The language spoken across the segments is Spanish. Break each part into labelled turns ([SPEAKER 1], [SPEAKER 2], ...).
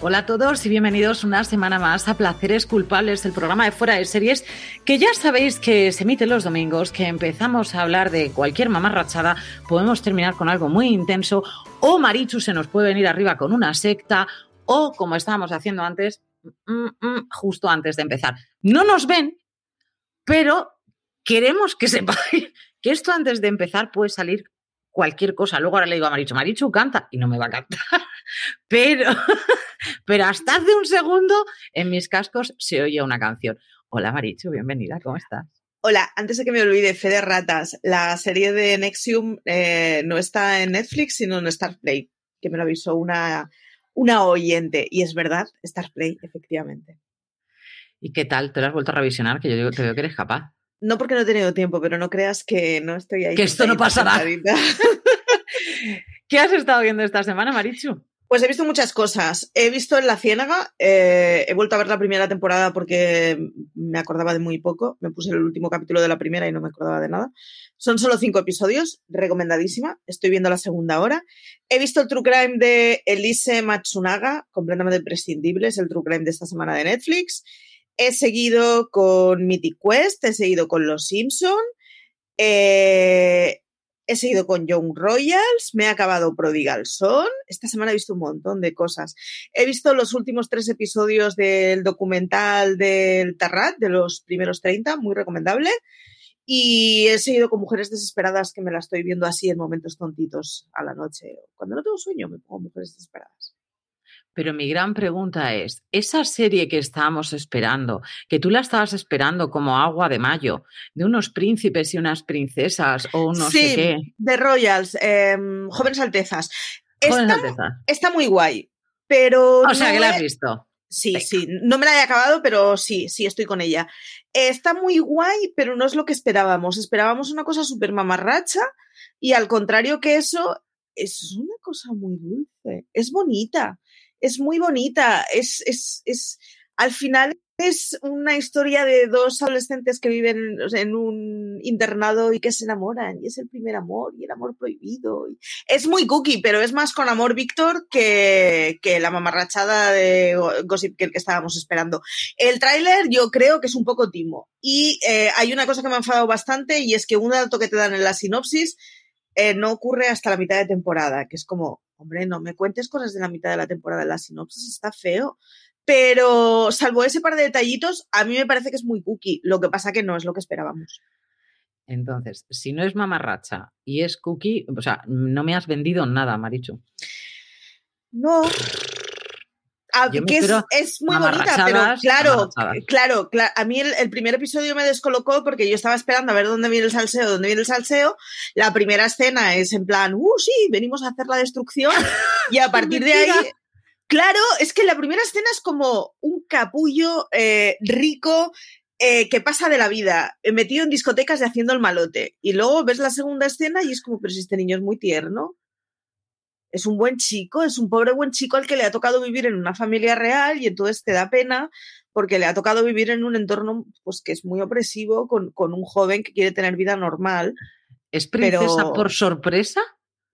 [SPEAKER 1] Hola a todos y bienvenidos una semana más a Placeres Culpables, el programa de fuera de series, que ya sabéis que se emite los domingos, que empezamos a hablar de cualquier mamarrachada, podemos terminar con algo muy intenso, o Marichu se nos puede venir arriba con una secta, o como estábamos haciendo antes, mm, mm, justo antes de empezar. No nos ven, pero queremos que sepáis que esto antes de empezar puede salir cualquier cosa. Luego ahora le digo a Marichu, Marichu canta y no me va a cantar. Pero, pero hasta hace un segundo en mis cascos se oye una canción. Hola Marichu, bienvenida, ¿cómo estás?
[SPEAKER 2] Hola, antes de que me olvide, Fede Ratas, la serie de Nexium eh, no está en Netflix, sino en Starplay, que me lo avisó una, una oyente. Y es verdad, Starplay, efectivamente.
[SPEAKER 1] ¿Y qué tal? ¿Te lo has vuelto a revisionar? Que yo digo, te veo que eres capaz.
[SPEAKER 2] No porque no he tenido tiempo, pero no creas que no estoy ahí.
[SPEAKER 1] Que esto no pasará. ¿Qué has estado viendo esta semana, Marichu?
[SPEAKER 2] Pues he visto muchas cosas. He visto en La Ciénaga, eh, he vuelto a ver la primera temporada porque me acordaba de muy poco. Me puse el último capítulo de la primera y no me acordaba de nada. Son solo cinco episodios, recomendadísima. Estoy viendo la segunda ahora. He visto el True Crime de Elise Matsunaga, completamente prescindible, es el True Crime de esta semana de Netflix. He seguido con Mythic Quest, he seguido con Los Simpson. Eh, he seguido con Young Royals, me he acabado Prodigal Son. Esta semana he visto un montón de cosas. He visto los últimos tres episodios del documental del Tarrat, de los primeros 30, muy recomendable. Y he seguido con Mujeres Desesperadas, que me la estoy viendo así en momentos tontitos a la noche. Cuando no tengo sueño, me pongo Mujeres Desesperadas.
[SPEAKER 1] Pero mi gran pregunta es, esa serie que estábamos esperando, que tú la estabas esperando como agua de mayo, de unos príncipes y unas princesas o no
[SPEAKER 2] sí,
[SPEAKER 1] sé qué.
[SPEAKER 2] de Royals, eh, Jóvenes Altezas.
[SPEAKER 1] Jóvenes
[SPEAKER 2] Está,
[SPEAKER 1] Altezas.
[SPEAKER 2] está muy guay, pero...
[SPEAKER 1] O sea,
[SPEAKER 2] no
[SPEAKER 1] que la has visto.
[SPEAKER 2] Sí,
[SPEAKER 1] Venga.
[SPEAKER 2] sí, no me la he acabado, pero sí, sí, estoy con ella. Está muy guay, pero no es lo que esperábamos. Esperábamos una cosa súper mamarracha y al contrario que eso, es una cosa muy dulce. Es bonita, es muy bonita. Es, es, es, al final es una historia de dos adolescentes que viven en un internado y que se enamoran y es el primer amor y el amor prohibido. Es muy cookie, pero es más con amor Víctor que, que la mamarrachada de Go- Gossip que estábamos esperando. El tráiler yo creo que es un poco timo. Y eh, hay una cosa que me ha enfadado bastante y es que un dato que te dan en la sinopsis eh, no ocurre hasta la mitad de temporada, que es como, hombre, no me cuentes cosas de la mitad de la temporada la sinopsis, está feo. Pero salvo ese par de detallitos, a mí me parece que es muy cookie. Lo que pasa que no es lo que esperábamos.
[SPEAKER 1] Entonces, si no es mamarracha y es cookie, o sea, no me has vendido nada, Marichu.
[SPEAKER 2] No. Ah, que es, muy bonita, pero claro, claro, claro. A mí el, el primer episodio me descolocó porque yo estaba esperando a ver dónde viene el salseo, dónde viene el salseo. La primera escena es en plan, uh, sí, venimos a hacer la destrucción. Y a partir de ahí, claro, es que la primera escena es como un capullo eh, rico eh, que pasa de la vida, eh, metido en discotecas y haciendo el malote. Y luego ves la segunda escena y es como, pero si este niño es muy tierno. Es un buen chico, es un pobre buen chico al que le ha tocado vivir en una familia real y entonces te da pena porque le ha tocado vivir en un entorno pues que es muy opresivo con, con un joven que quiere tener vida normal.
[SPEAKER 1] ¿Es princesa
[SPEAKER 2] Pero-
[SPEAKER 1] por sorpresa?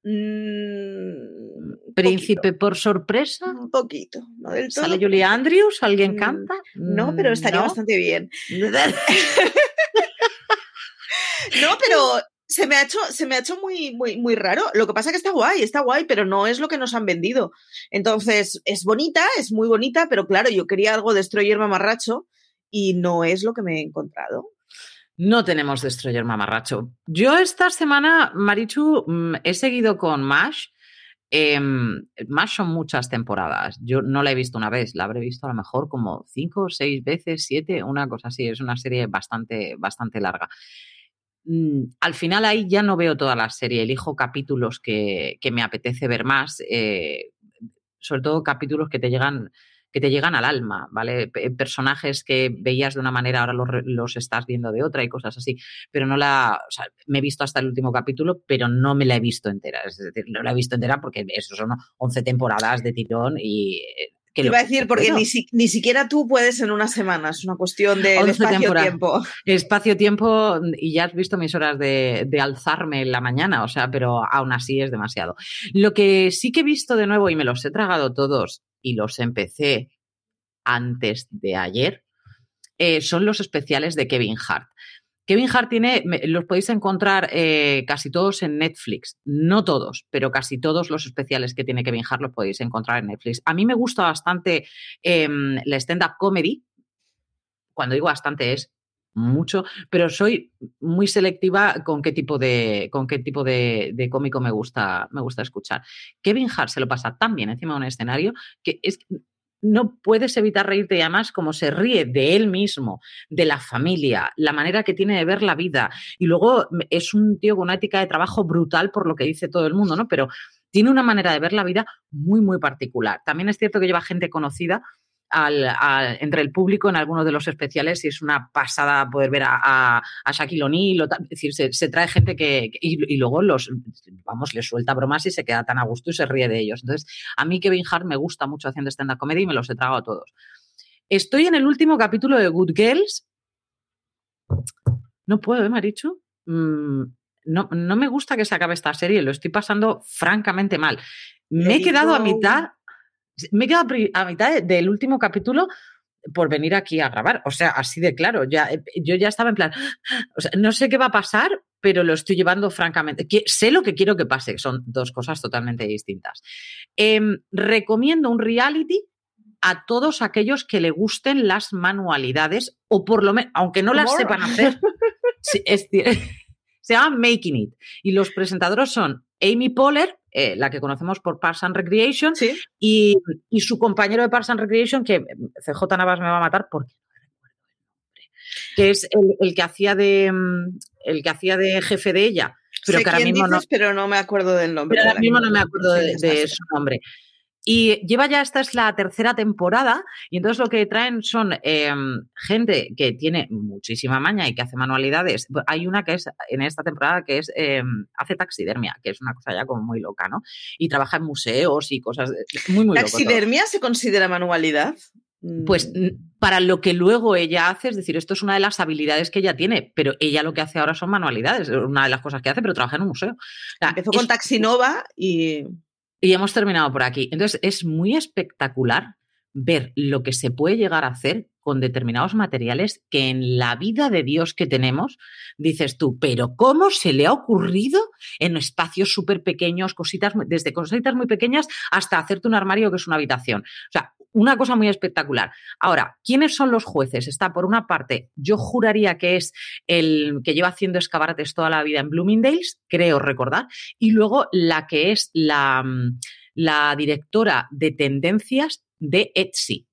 [SPEAKER 2] Mm,
[SPEAKER 1] ¿Príncipe
[SPEAKER 2] poquito,
[SPEAKER 1] por sorpresa?
[SPEAKER 2] Un poquito, no del todo.
[SPEAKER 1] ¿Sale Julie Andrews? ¿Alguien
[SPEAKER 2] Mm,
[SPEAKER 1] canta?
[SPEAKER 2] No, pero estaría
[SPEAKER 1] ¿No?
[SPEAKER 2] bastante bien. No, pero se me ha hecho, se me ha hecho muy, muy, muy raro. Lo que pasa es que está guay, está guay, pero no es lo que nos han vendido. Entonces, es bonita, es muy bonita, pero claro, yo quería algo destroyer mamarracho y no es lo que me he encontrado.
[SPEAKER 1] No tenemos Destroyer mamarracho. Yo esta semana, Marichu, mm, he seguido con MASH. Eh, MASH son muchas temporadas. Yo no la he visto una vez, la habré visto a lo mejor como cinco seis veces, siete, una cosa así. Es una serie bastante, bastante larga. Mm, al final ahí ya no veo toda la serie, elijo capítulos que, que me apetece ver más, eh, sobre todo capítulos que te llegan que te llegan al alma, ¿vale? Personajes que veías de una manera, ahora los, los, estás viendo de otra y cosas así. Pero no la. O sea, me he visto hasta el último capítulo, pero no me la he visto entera. Es decir, no la he visto entera porque eso son 11 temporadas de tirón y.
[SPEAKER 2] Que iba a decir, porque ni, si, ni, siquiera tú puedes en una semana, es una cuestión de, de espacio-tiempo.
[SPEAKER 1] Espacio-tiempo, y ya has visto mis horas de, de, alzarme en la mañana, o sea, pero aún así es demasiado. Lo que sí que he visto de nuevo, y me los he tragado todos, y los empecé antes de ayer, eh, son los especiales de Kevin Hart. Kevin Hart tiene, los podéis encontrar eh, casi todos en Netflix. No todos, pero casi todos los especiales que tiene Kevin Hart los podéis encontrar en Netflix. A mí me gusta bastante eh, la stand-up comedy. Cuando digo bastante es mucho, pero soy muy selectiva con qué tipo de, con qué tipo de, cómico me gusta, me gusta escuchar. Kevin Hart se lo pasa tan bien encima de un escenario que es, no puedes evitar reírte y además como se ríe de él mismo, de la familia, la manera que tiene de ver la vida. Y luego mm, es un tío con una ética de trabajo brutal por lo que dice todo el mundo, ¿no? Pero tiene una manera de ver la vida muy, muy particular. También es cierto que lleva gente conocida al, al, entre el público en algunos de los especiales y es una pasada poder ver a, a, a Shaquille O'Neal. Es decir, se, se, trae gente que. Y, y, luego los. Vamos, le suelta bromas y se queda tan a gusto y se ríe de ellos. Entonces, a mí Kevin Hart me gusta mucho haciendo stand-up comedy y me los he tragado a todos. Estoy en el último capítulo de Good Girls. No puedo, ¿eh, Marichu? Mm, no, no me gusta que se acabe esta serie, lo estoy pasando francamente mal. Me he quedado a mitad me he quedado a mitad del último capítulo por venir aquí a grabar. O sea, así de claro. Ya, eh, yo ya estaba en plan, o sea, no sé qué va a pasar, pero lo estoy llevando francamente. sé lo que quiero que pase, son dos cosas totalmente distintas. Eh, recomiendo un reality a todos aquellos que le gusten las manualidades, o por lo menos, aunque no las sepan hacer, se llama Making It. Y los presentadores son Amy Poehler, eh, la que conocemos por Parks and Recreation,
[SPEAKER 2] ¿Sí?
[SPEAKER 1] y, y, su compañero de Parks and Recreation, que CJ Navas me va a matar porque no recuerdo el nombre, que es el, el, que hacía de el que hacía de jefe de ella. Pero
[SPEAKER 2] sé
[SPEAKER 1] que ahora mismo
[SPEAKER 2] dices,
[SPEAKER 1] no,
[SPEAKER 2] pero no me acuerdo del nombre.
[SPEAKER 1] Pero ahora mismo no me acuerdo de, de su nombre. Y lleva ya, esta es la tercera temporada, y entonces lo que traen son eh, gente que tiene muchísima maña y que hace manualidades. Hay una que es, en esta temporada, que es, eh, hace taxidermia, que es una cosa ya como muy loca, ¿no? Y trabaja en museos y cosas muy, muy
[SPEAKER 2] ¿Taxidermia se considera manualidad?
[SPEAKER 1] Pues para lo que luego ella hace, es decir, esto es una de las habilidades que ella tiene, pero ella lo que hace ahora son manualidades, una de las cosas que hace, pero trabaja en un museo.
[SPEAKER 2] O sea, Empezó con. Taxinova y...
[SPEAKER 1] Y hemos terminado por aquí. Entonces, es muy espectacular ver lo que se puede llegar a hacer con determinados materiales que en la vida de Dios que tenemos, dices tú, pero ¿cómo se le ha ocurrido en espacios súper pequeños, cositas, desde cositas muy pequeñas hasta hacerte un armario que es una habitación? O sea, una cosa muy espectacular. Ahora, ¿quiénes son los jueces? Está por una parte, yo juraría que es el que lleva haciendo escaparates toda la vida en Bloomingdale's, creo recordar, y luego la que es la, la directora de tendencias de Etsy.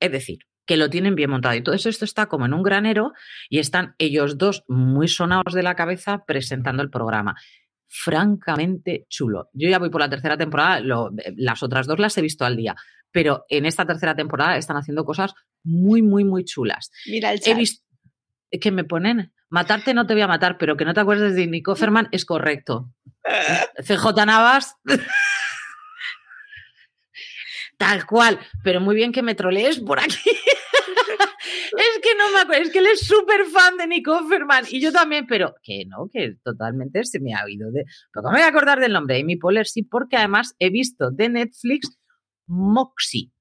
[SPEAKER 1] Es decir, que lo tienen bien montado. Y todo eso esto está como en un granero y están ellos dos muy sonados de la cabeza presentando el programa francamente chulo. Yo ya voy por la tercera temporada, lo, las otras dos las he visto al día, pero en esta tercera temporada están haciendo cosas muy, muy, muy chulas.
[SPEAKER 2] Mira el chat.
[SPEAKER 1] He visto que me ponen, matarte no te voy a matar, pero que no te acuerdes de Nico Ferman es correcto. CJ Navas. Tal cual, pero muy bien que me trolees por aquí. es que no me acuerdo, es que él es súper fan de Nick Offerman y yo también, pero que no, que totalmente se me ha oído de. Pero ¿cómo me voy a acordar del nombre? Amy Poehler sí, porque además he visto de Netflix Moxie.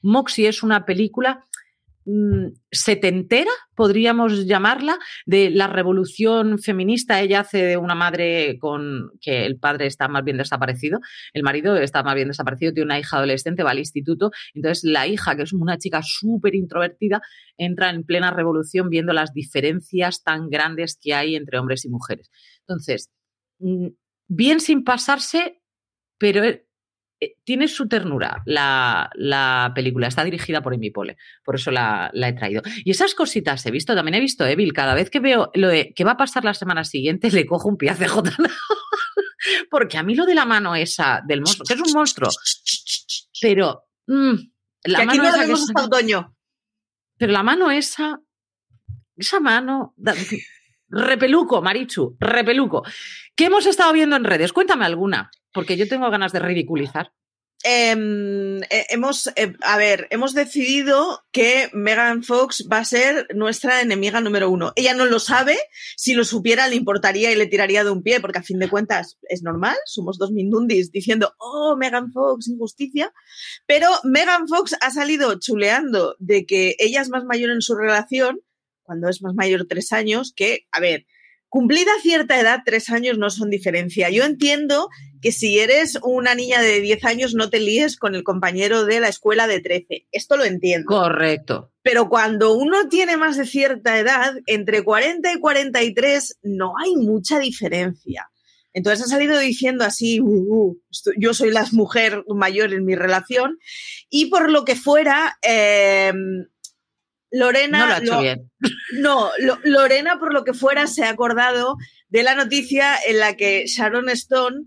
[SPEAKER 1] Moxie es una película setentera, podríamos llamarla, de la revolución feminista. Ella hace de una madre con que el padre está más bien desaparecido, el marido está más bien desaparecido, tiene una hija adolescente, va al instituto. Entonces, la hija, que es una chica súper introvertida, entra en plena revolución viendo las diferencias tan grandes que hay entre hombres y mujeres. Entonces, mm, bien sin pasarse, pero tiene su ternura la, película. Está dirigida por Amy Pole, por eso la, he traído. Y esas cositas he visto, también he visto Evil. Cada vez que veo lo de que va a pasar la semana siguiente, le cojo un pie a CJ. Porque a mí lo de la mano esa del monstruo, que es un monstruo, pero mm,
[SPEAKER 2] la mano esa que
[SPEAKER 1] Pero la mano esa, esa mano, repeluco, Marichu, repeluco. ¿Qué hemos estado viendo en redes? Cuéntame alguna. Porque yo tengo ganas de ridiculizar.
[SPEAKER 2] Em, eh, hemos, eh, a ver, hemos decidido que Megan Fox va a ser nuestra enemiga número uno. Ella no lo sabe, si lo supiera le importaría y le tiraría de un pie, porque a fin de cuentas es normal, somos dos mindundis diciendo, oh, Megan Fox, injusticia. Pero Megan Fox ha salido chuleando de que ella es más mayor en su relación, cuando es más mayor tres años, que, a ver, Cumplida cierta edad, tres años no son diferencia. Yo entiendo que si eres una niña de 10 años no te líes con el compañero de la escuela de 13. Esto lo entiendo.
[SPEAKER 1] Correcto.
[SPEAKER 2] Pero cuando uno tiene más de cierta edad, entre 40 y 43 no hay mucha diferencia. Entonces ha salido diciendo así, uh, uh, yo soy la mujer mayor en mi relación y por lo que fuera, eh, Lorena.
[SPEAKER 1] No lo ha hecho bien.
[SPEAKER 2] No, Lorena, por lo que fuera, se ha acordado de la noticia en la que Sharon Stone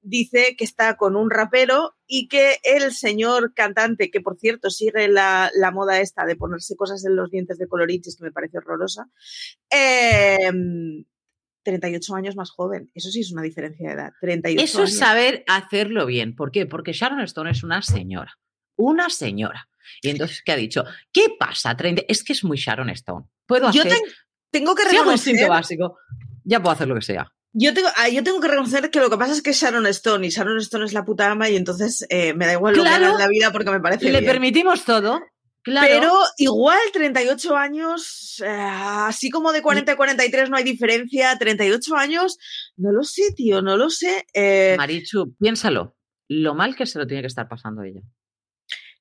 [SPEAKER 2] dice que está con un rapero y que el señor cantante, que por cierto sigue la, moda esta de ponerse cosas en los dientes de coloriches, que me parece horrorosa, 38 em, años más joven. Eso sí es una diferencia de edad. 38
[SPEAKER 1] Eso es saber hacerlo bien. ¿Por qué? Porque Sharon Stone es una señora. Una señora. Y entonces, ¿qué ha dicho? ¿Qué pasa? Es que es muy Sharon Stone. Puedo hacer.
[SPEAKER 2] Yo tengo que reconocer.
[SPEAKER 1] Si básico, ya puedo hacer lo que sea.
[SPEAKER 2] Yo tengo, ah, yo tengo que reconocer que lo que pasa es que es Sharon Stone y Sharon Stone es la puta ama y entonces eh, me da igual lo que haga en la vida porque me parece.
[SPEAKER 1] Le permitimos todo. Claro.
[SPEAKER 2] Pero igual 38 años, eh, así como de 40 a 43 no hay diferencia, 38 años, no lo sé, tío, no lo sé. Eh.
[SPEAKER 1] Marichu, piénsalo, lo mal que se lo tiene que estar pasando ella.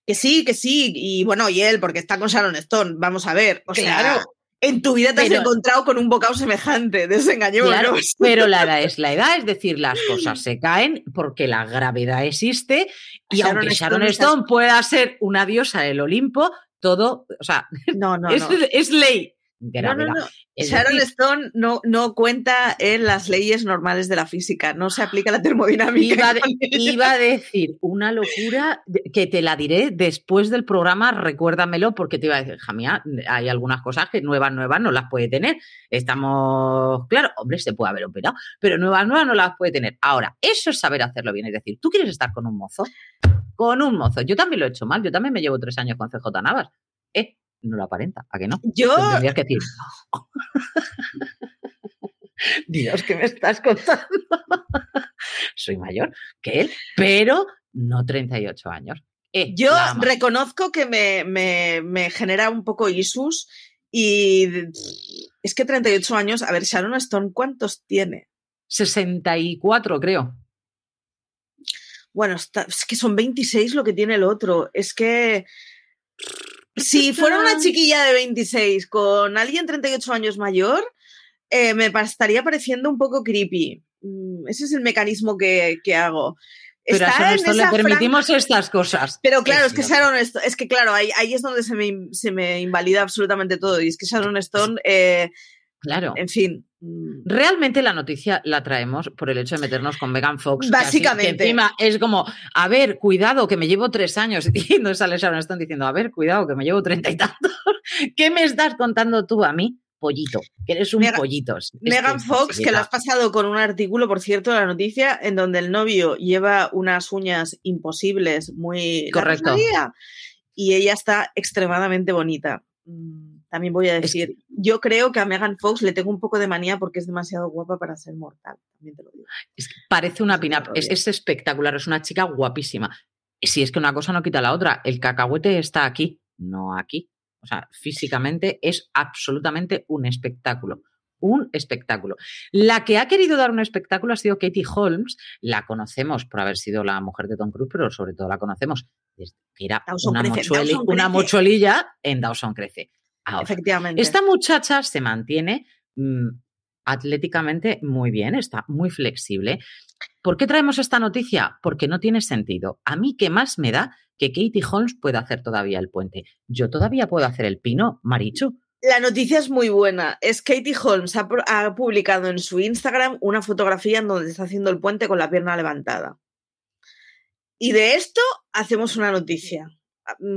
[SPEAKER 2] Que sí, que sí. Y bueno, y él, porque está con Sharon Stone. Vamos a ver. O sea, en tu vida te has encontrado con un bocado semejante. Desengañémonos. Claro,
[SPEAKER 1] pero la edad es la edad, es decir, las cosas se caen porque la gravedad existe. Y aunque Sharon Stone, pueda ser una diosa del Olimpo, todo, o sea,
[SPEAKER 2] no, no,
[SPEAKER 1] es, es ley.
[SPEAKER 2] No, no, no. Sharon Stone no, no cuenta en las leyes normales de la física, no se aplica la termodinámica.
[SPEAKER 1] Iba, a decir una locura que te la diré después del programa, recuérdamelo, porque te iba a decir, Jamia, hay algunas cosas que nuevas, nuevas no las puede tener. Estamos, claro, hombre, se puede haber operado, pero nuevas, nuevas no las puede tener. Ahora, eso es saber hacerlo bien, es decir, tú quieres estar con un mozo, con un mozo. Yo también lo he hecho mal, yo también me llevo tres años con CJ Navas. Eh, no lo aparenta, ¿a que no?
[SPEAKER 2] Yo.
[SPEAKER 1] Tendrías que decir. Dios, ¿qué me estás contando? Soy mayor que él, pero no 38 años.
[SPEAKER 2] Eh, Yo reconozco que me, genera un poco isus y es que 38 años, a ver, Sharon Stone, ¿cuántos tiene?
[SPEAKER 1] 64, creo.
[SPEAKER 2] Bueno, es que son 26 lo que tiene el otro. Es que si fuera una chiquilla de 26 con alguien 38 años mayor, eh, me estaría pareciendo un poco creepy. Mm, ese es el mecanismo que, hago.
[SPEAKER 1] Pero a le permitimos estas cosas.
[SPEAKER 2] Pero claro, es, que Sharon Stone, es que claro, ahí, es donde se me, se me, invalida absolutamente todo. Y es que Sharon Stone, eh,
[SPEAKER 1] claro.
[SPEAKER 2] En fin.
[SPEAKER 1] Mm. Realmente la noticia la traemos por el hecho de meternos con Megan Fox.
[SPEAKER 2] Básicamente.
[SPEAKER 1] encima es como, a ver, cuidado, que me llevo tres años. Y no sale Sharon Stone diciendo, a ver, cuidado, que me llevo treinta y tantos. ¿Qué me estás contando tú a mí? Pollito, que eres un pollito.
[SPEAKER 2] Megan Fox, que lo has pasado con un artículo, por cierto, de la noticia, en donde el novio lleva unas uñas imposibles, muy.
[SPEAKER 1] Correcto.
[SPEAKER 2] Y ella está extremadamente bonita. También voy a decir, yo creo que a Megan Fox le tengo un poco de manía porque es demasiado guapa para ser mortal. También te lo digo.
[SPEAKER 1] parece una pin-up, es, espectacular, es una chica guapísima. Si es que una cosa no quita la otra, el cacahuete está aquí, no aquí. O sea, físicamente es absolutamente un espectáculo un espectáculo. La que ha querido dar un espectáculo ha sido Katie Holmes. La conocemos por haber sido la mujer de Tom Cruise, pero sobre todo la conocemos que era una, una, mocholilla en Dawson Crece.
[SPEAKER 2] Efectivamente.
[SPEAKER 1] Esta muchacha se mantiene mm, atléticamente muy bien, está muy flexible. ¿Por qué traemos esta noticia? Porque no tiene sentido. A mí, ¿qué más me da que Katie Holmes pueda hacer todavía el puente? Yo todavía puedo hacer el pino, Marichu.
[SPEAKER 2] La noticia es muy buena. Es Katie Holmes ha, publicado en su Instagram una fotografía en donde está haciendo el puente con la pierna levantada. Y de esto hacemos una noticia.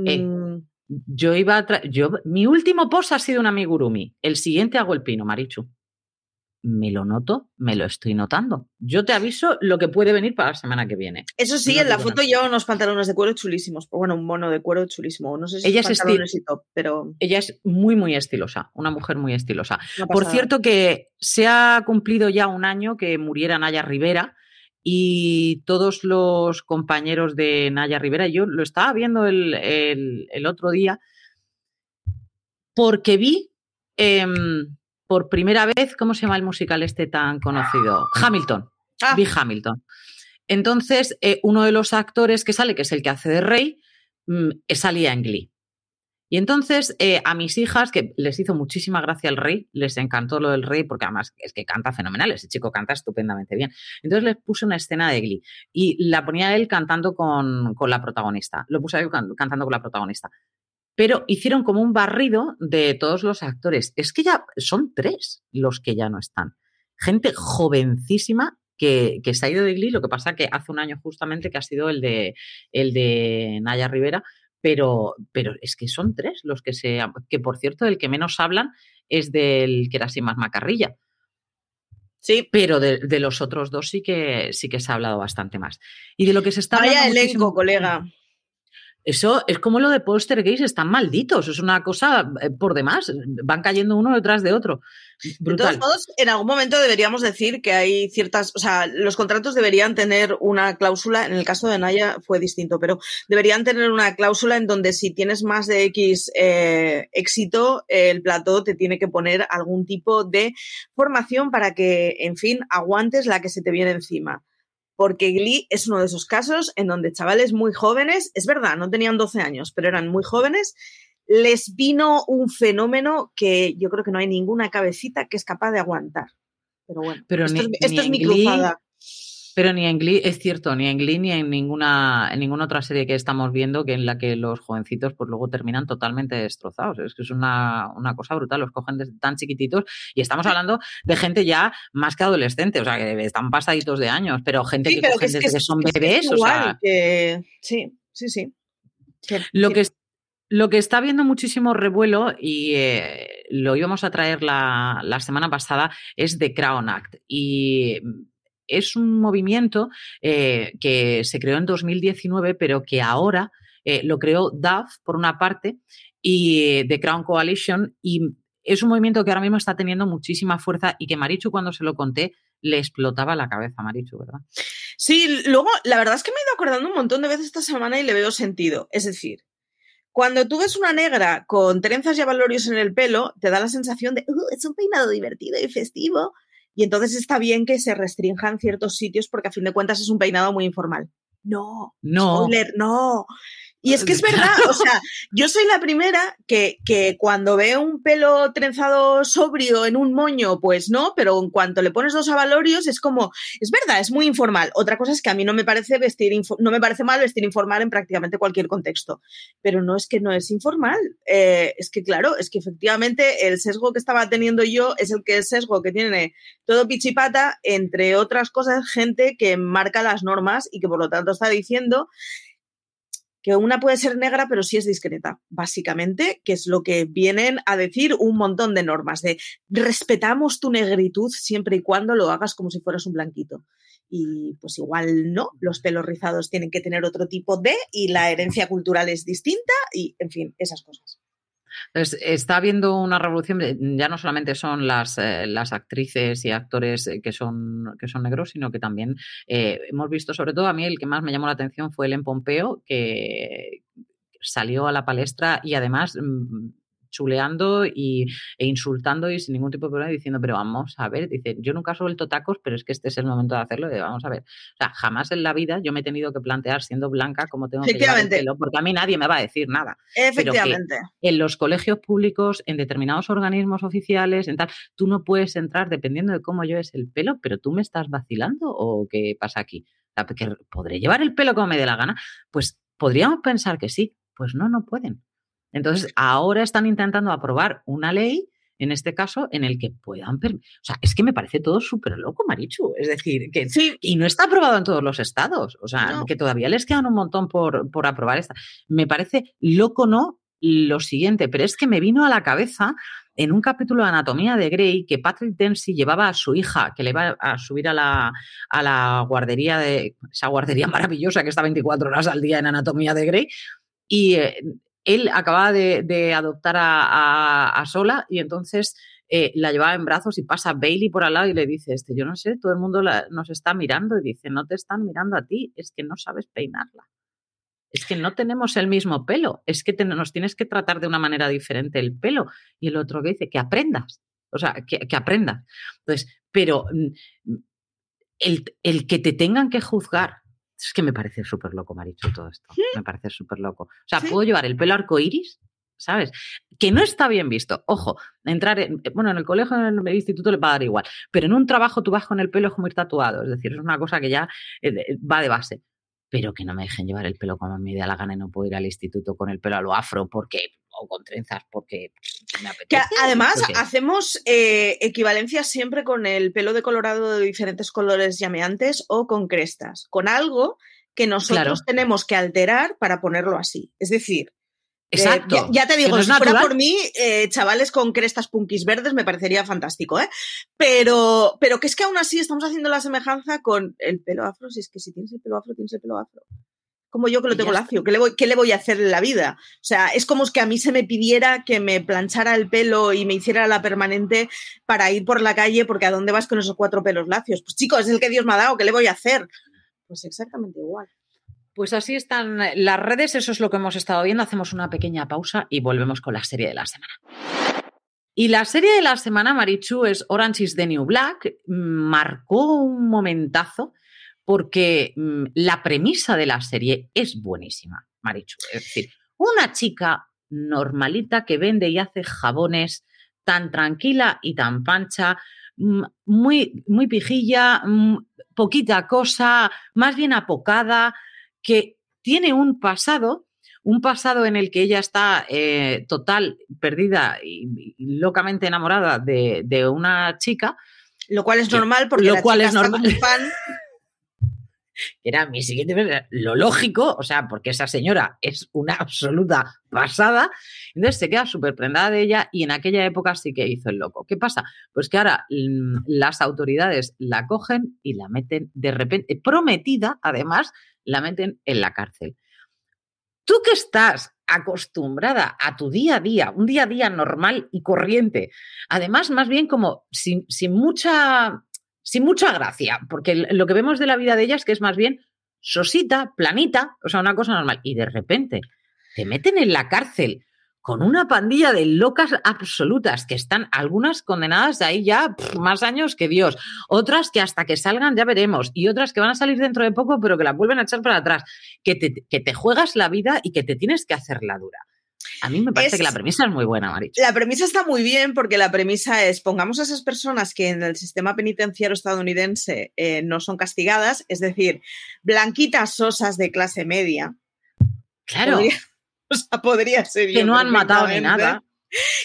[SPEAKER 1] Eh, mm. Yo iba a yo Mi último post ha sido un amigurumi. El siguiente hago el pino, Marichu me lo noto, me lo estoy notando. Yo te aviso lo que puede venir para la semana que viene.
[SPEAKER 2] Eso sí, en la foto lleva unos pantalones de cuero chulísimos. Bueno, un mono de cuero chulísimo. No sé si
[SPEAKER 1] ella es
[SPEAKER 2] pantalones y top, pero.
[SPEAKER 1] Ella es muy, muy estilosa. Una mujer muy estilosa. Por cierto, que se ha cumplido ya un año que muriera Naya Rivera. Y todos los compañeros de Naya Rivera, yo lo estaba viendo el, el, otro día, porque vi em, por primera vez, ¿cómo se llama el musical este tan conocido? Hamilton. Ah. Vi Hamilton. Entonces, eh, uno de los actores que sale, que es el que hace de rey, mm, salía en Glee. Y entonces eh, a mis hijas, que les hizo muchísima gracia el rey, les encantó lo del rey, porque además es que canta fenomenal, ese chico canta estupendamente bien. Entonces les puse una escena de Glee y la ponía él cantando con, con la protagonista. Lo puse él cantando con la protagonista pero hicieron como un barrido de todos los actores. Es que ya son tres los que ya no están. Gente jovencísima que, se ha ido de Glee, lo que pasa que hace un año justamente que ha sido el de, el de Naya Rivera, pero, pero es que son tres los que se... que por cierto, el que menos hablan es del que era así más macarrilla.
[SPEAKER 2] Sí.
[SPEAKER 1] Pero de, los otros dos sí que sí que se ha hablado bastante más. Y de lo que se está
[SPEAKER 2] Vaya elenco, colega.
[SPEAKER 1] Eso es como lo de gays están malditos, es una cosa eh, por demás, van cayendo uno detrás de otro. Brutal.
[SPEAKER 2] De todos modos, en algún momento deberíamos decir que hay ciertas, o sea, los contratos deberían tener una cláusula, en el caso de Naya fue distinto, pero deberían tener una cláusula en donde si tienes más de X eh, éxito, el plató te tiene que poner algún tipo de formación para que, en fin, aguantes la que se te viene encima porque Glee es uno de esos casos en donde chavales muy jóvenes, es verdad, no tenían 12 años, pero eran muy jóvenes, les vino un fenómeno que yo creo que no hay ninguna cabecita que es capaz de aguantar. Pero bueno,
[SPEAKER 1] pero esto, es, mi cruzada. Pero ni en Glee, es cierto, ni en Glee ni en ninguna, en ninguna otra serie que estamos viendo que en la que los jovencitos pues luego terminan totalmente destrozados. Es que es una, cosa brutal, los cogen desde tan chiquititos y estamos hablando de gente ya más que adolescente, o sea, que están pasaditos de años, pero gente que cogen desde que, son bebés. o sea,
[SPEAKER 2] Sí, sí, sí.
[SPEAKER 1] Lo que, lo que está viendo muchísimo revuelo, y eh, lo íbamos a traer la, la, semana pasada, es The Crown Act. Y es un movimiento eh, que se creó en 2019, pero que ahora eh, lo creó DAF, por una parte, y The Crown Coalition, y es un movimiento que ahora mismo está teniendo muchísima fuerza y que Marichu, cuando se lo conté, le explotaba la cabeza, Marichu, ¿verdad?
[SPEAKER 2] Sí, luego, la verdad es que me he ido acordando un montón de veces esta semana y le veo sentido. Es decir, cuando tú ves una negra con trenzas y avalorios en el pelo, te da la sensación de, uh, es un peinado divertido y festivo, y entonces está bien que se restrinjan ciertos sitios porque a fin de cuentas es un peinado muy informal. No,
[SPEAKER 1] no,
[SPEAKER 2] spoiler, no. Y es que es verdad, o sea, yo soy la primera que, que, cuando veo un pelo trenzado sobrio en un moño, pues no, pero en cuanto le pones dos avalorios es como, es verdad, es muy informal. Otra cosa es que a mí no me parece vestir, no me parece mal vestir informal en prácticamente cualquier contexto, pero no es que no es informal. Eh, es que claro, es que efectivamente el sesgo que estaba teniendo yo es el que el sesgo que tiene todo pichipata, entre otras cosas, gente que marca las normas y que por lo tanto está diciendo que una puede ser negra, pero sí es discreta, básicamente, que es lo que vienen a decir un montón de normas, de respetamos tu negritud siempre y cuando lo hagas como si fueras un blanquito. Y pues igual no, los pelos rizados tienen que tener otro tipo de, y la herencia cultural es distinta, y en fin, esas cosas
[SPEAKER 1] está habiendo una revolución, ya no solamente son las, eh, las actrices y actores eh, que son, que son negros, sino que también eh, hemos visto, sobre todo a mí el que más me llamó la atención fue Ellen Pompeo, que salió a la palestra y además mm, chuleando y, e insultando y sin ningún tipo de problema diciendo, pero vamos a ver, dice, yo nunca he suelto tacos, pero es que este es el momento de hacerlo, vamos a ver. O sea, jamás en la vida yo me he tenido que plantear siendo blanca cómo tengo que llevar el pelo, porque a mí nadie me va a decir nada.
[SPEAKER 2] Efectivamente.
[SPEAKER 1] en los colegios públicos, en determinados organismos oficiales, en tal, tú no puedes entrar dependiendo de cómo lleves el pelo, pero tú me estás vacilando o qué pasa aquí. O sea, que podré llevar el pelo como me dé la gana. Pues podríamos pensar que sí, pues no, no pueden. Entonces, ahora están intentando aprobar una ley, en este caso, en el que puedan... O sea, es que me parece todo súper loco, Marichu. Es decir, que...
[SPEAKER 2] Sí.
[SPEAKER 1] Y no está aprobado en todos los estados. O sea, que todavía les quedan un montón por, por aprobar esta. Me parece loco, ¿no? Lo siguiente, pero es que me vino a la cabeza en un capítulo de Anatomía de Grey que Patrick Dempsey llevaba a su hija, que le iba a subir a la, a la guardería de esa guardería maravillosa que está 24 horas al día en Anatomía de Grey, y eh, él acababa de, adoptar a, Sola y entonces eh, la llevaba en brazos y pasa Bailey por al lado y le dice, este, yo no sé, todo el mundo nos está mirando y dice, no te están mirando a ti, es que no sabes peinarla. Es que no tenemos el mismo pelo, es que nos tienes que tratar de una manera diferente el pelo. Y el otro que dice, que aprendas, o sea, que, que aprendas. Entonces, pero mm, el, el que te tengan que juzgar es que me parece súper loco, Marichu, todo esto. Me parece súper loco. O sea, puedo llevar el pelo arcoíris, ¿sabes? Que no está bien visto. Ojo, entrar en, eh, bueno, en el colegio, en el instituto le va a dar igual, pero en un trabajo tú vas con el pelo como ir tatuado, es decir, es una cosa que ya eh, va de base. Pero que no me dejen llevar el pelo como me da la gana y no puedo ir al instituto con el pelo a lo afro porque o con trenzas porque me apetece.
[SPEAKER 2] Que además hacemos eh, equivalencias siempre con el pelo decolorado de diferentes colores llameantes o con crestas, con algo que nosotros tenemos que alterar para ponerlo así. Es decir, eh,
[SPEAKER 1] Exacto.
[SPEAKER 2] ya, te digo, si fuera por mí, eh, chavales con crestas punkis verdes me parecería fantástico, ¿eh? Pero, pero que es que aún así estamos haciendo la semejanza con el pelo afro, si es que si tienes el pelo afro, tienes el pelo afro como yo que lo tengo lacio, ¿qué le, voy, ¿qué le voy a hacer en la vida? O sea, es como que a mí se me pidiera que me planchara el pelo y me hiciera la permanente para ir por la calle, porque ¿a dónde vas con esos cuatro pelos lacios? Pues chicos, es el que Dios me ha dado, ¿qué le voy a hacer? Pues exactamente igual.
[SPEAKER 1] Pues así están las redes, eso es lo que hemos estado viendo. Hacemos una pequeña pausa y volvemos con la serie de la semana. Y la serie de la semana, Marichu, es Orange is the New Black. Marcó un momentazo porque mm, la premisa de la serie es buenísima, Marichu. Es decir, una chica normalita que vende y hace jabones tan tranquila y tan pancha, mm, muy, muy pijilla, mm, poquita cosa, más bien apocada, que tiene un pasado, un pasado en el que ella está eh, total, perdida y, locamente enamorada de, una chica.
[SPEAKER 2] Lo cual es normal porque
[SPEAKER 1] lo
[SPEAKER 2] la
[SPEAKER 1] cual
[SPEAKER 2] chica
[SPEAKER 1] es normal.
[SPEAKER 2] Está fan
[SPEAKER 1] era mi siguiente lo lógico, o sea, porque esa señora es una absoluta pasada, entonces se queda súper prendada de ella y en aquella época sí que hizo el loco. ¿Qué pasa? Pues que ahora mm, las autoridades la cogen y la meten de repente, prometida además, la meten en la cárcel. Tú que estás acostumbrada a tu día a día, un día a día normal y corriente, además más bien como sin, sin mucha sin mucha gracia, porque lo que vemos de la vida de ella es que es más bien sosita, planita, o sea, una cosa normal. Y de repente te meten en la cárcel con una pandilla de locas absolutas que están algunas condenadas de ahí ya más años que Dios, otras que hasta que salgan ya veremos y otras que van a salir dentro de poco pero que la vuelven a echar para atrás, que te, que te juegas la vida y que te tienes que hacer la dura. A mí me parece que la premisa es muy buena, Maricha.
[SPEAKER 2] La premisa está muy bien porque la premisa es, pongamos a esas personas que en el sistema penitenciario estadounidense eh, no son castigadas, es decir, blanquitas sosas de clase media.
[SPEAKER 1] Claro.
[SPEAKER 2] Podría, o sea, podría ser.
[SPEAKER 1] Que no han matado ni nada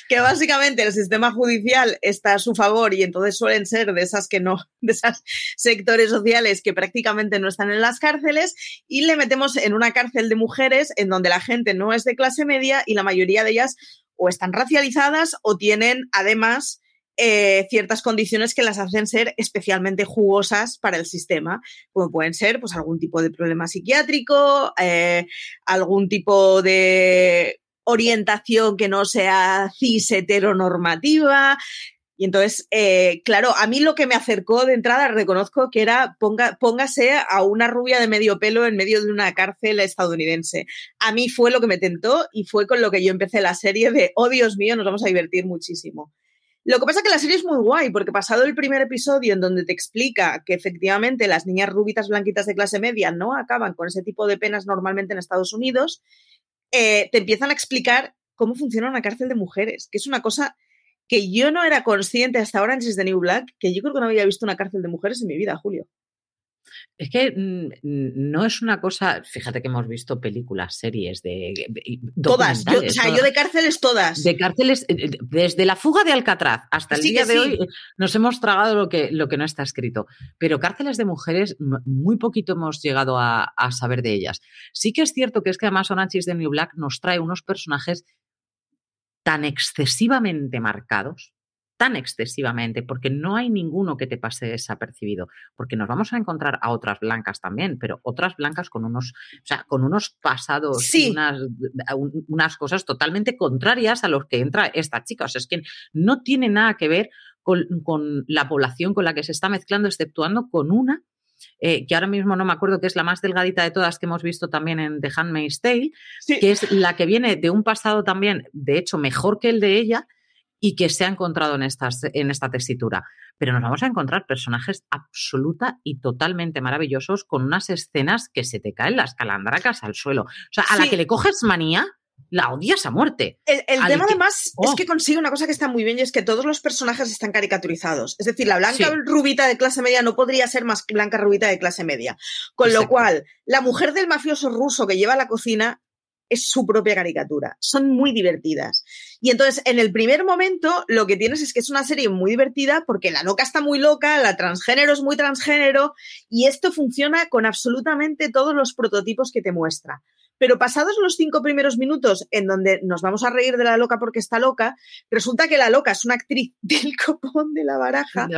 [SPEAKER 2] que básicamente el sistema judicial está a su favor y entonces suelen ser de esas que no, de esos sectores sociales que prácticamente no están en las cárceles y le metemos en una cárcel de mujeres en donde la gente no es de clase media y la mayoría de ellas o están racializadas o tienen además eh, ciertas condiciones que las hacen ser especialmente jugosas para el sistema, como pueden ser pues algún tipo de problema psiquiátrico, eh, algún tipo de orientación que no sea cis heteronormativa, Y entonces, eh, claro, a mí lo que me acercó de entrada, reconozco que era ponga, póngase a una rubia de medio pelo en medio de una cárcel estadounidense. A mí fue lo que me tentó y fue con lo que yo empecé la serie de, oh Dios mío, nos vamos a divertir muchísimo. Lo que pasa es que la serie es muy guay, porque pasado el primer episodio en donde te explica que efectivamente las niñas rubitas blanquitas de clase media no acaban con ese tipo de penas normalmente en Estados Unidos, eh, te empiezan a explicar cómo funciona una cárcel de mujeres, que es una cosa que yo no era consciente hasta ahora Sis de New Black, que yo creo que no había visto una cárcel de mujeres en mi vida, Julio.
[SPEAKER 1] Es que mm, no es una cosa, fíjate que hemos visto películas, series de...
[SPEAKER 2] Todas, yo, o sea, yo de cárceles todas.
[SPEAKER 1] De cárceles, eh, eh, desde la fuga de Alcatraz hasta el día de hoy nos hemos tragado lo que, lo que no está escrito. Pero cárceles de mujeres, muy poquito hemos llegado a, saber de ellas. Sí que es cierto que es que además Onachis de New Black nos trae unos personajes tan excesivamente marcados tan excesivamente, porque no hay ninguno que te pase desapercibido, porque nos vamos a encontrar a otras blancas también, pero otras blancas con unos, o sea, con unos pasados, unas, unas, cosas totalmente contrarias a los que entra esta chica. O sea, es que no tiene nada que ver con, con la población con la que se está mezclando, exceptuando con una eh, que ahora mismo no me acuerdo que es la más delgadita de todas que hemos visto también en The Handmaid's Tale, que es la que viene de un pasado también, de hecho, mejor que el de ella, y que se ha encontrado en, estas, en esta tesitura. Pero nos vamos a encontrar personajes absoluta y totalmente maravillosos con unas escenas que se te caen las calandracas al suelo. O sea, a la que le coges manía, la odias a muerte.
[SPEAKER 2] El, tema además es ¡Oh! que consigue una cosa que está muy bien y es que todos los personajes están caricaturizados. Es decir, la blanca rubita de clase media no podría ser más blanca rubita de clase media. Con lo cual, la mujer del mafioso ruso que lleva la cocina es su propia caricatura. Son muy divertidas. Y entonces, en el primer momento, lo que tienes es que es una serie muy divertida porque la loca está muy loca, la transgénero es muy transgénero, y esto funciona con absolutamente todos los prototipos que te muestra. Pero pasados los cinco primeros minutos en donde nos vamos a reír de la loca porque está loca, resulta que la loca es una actriz del copón de la baraja,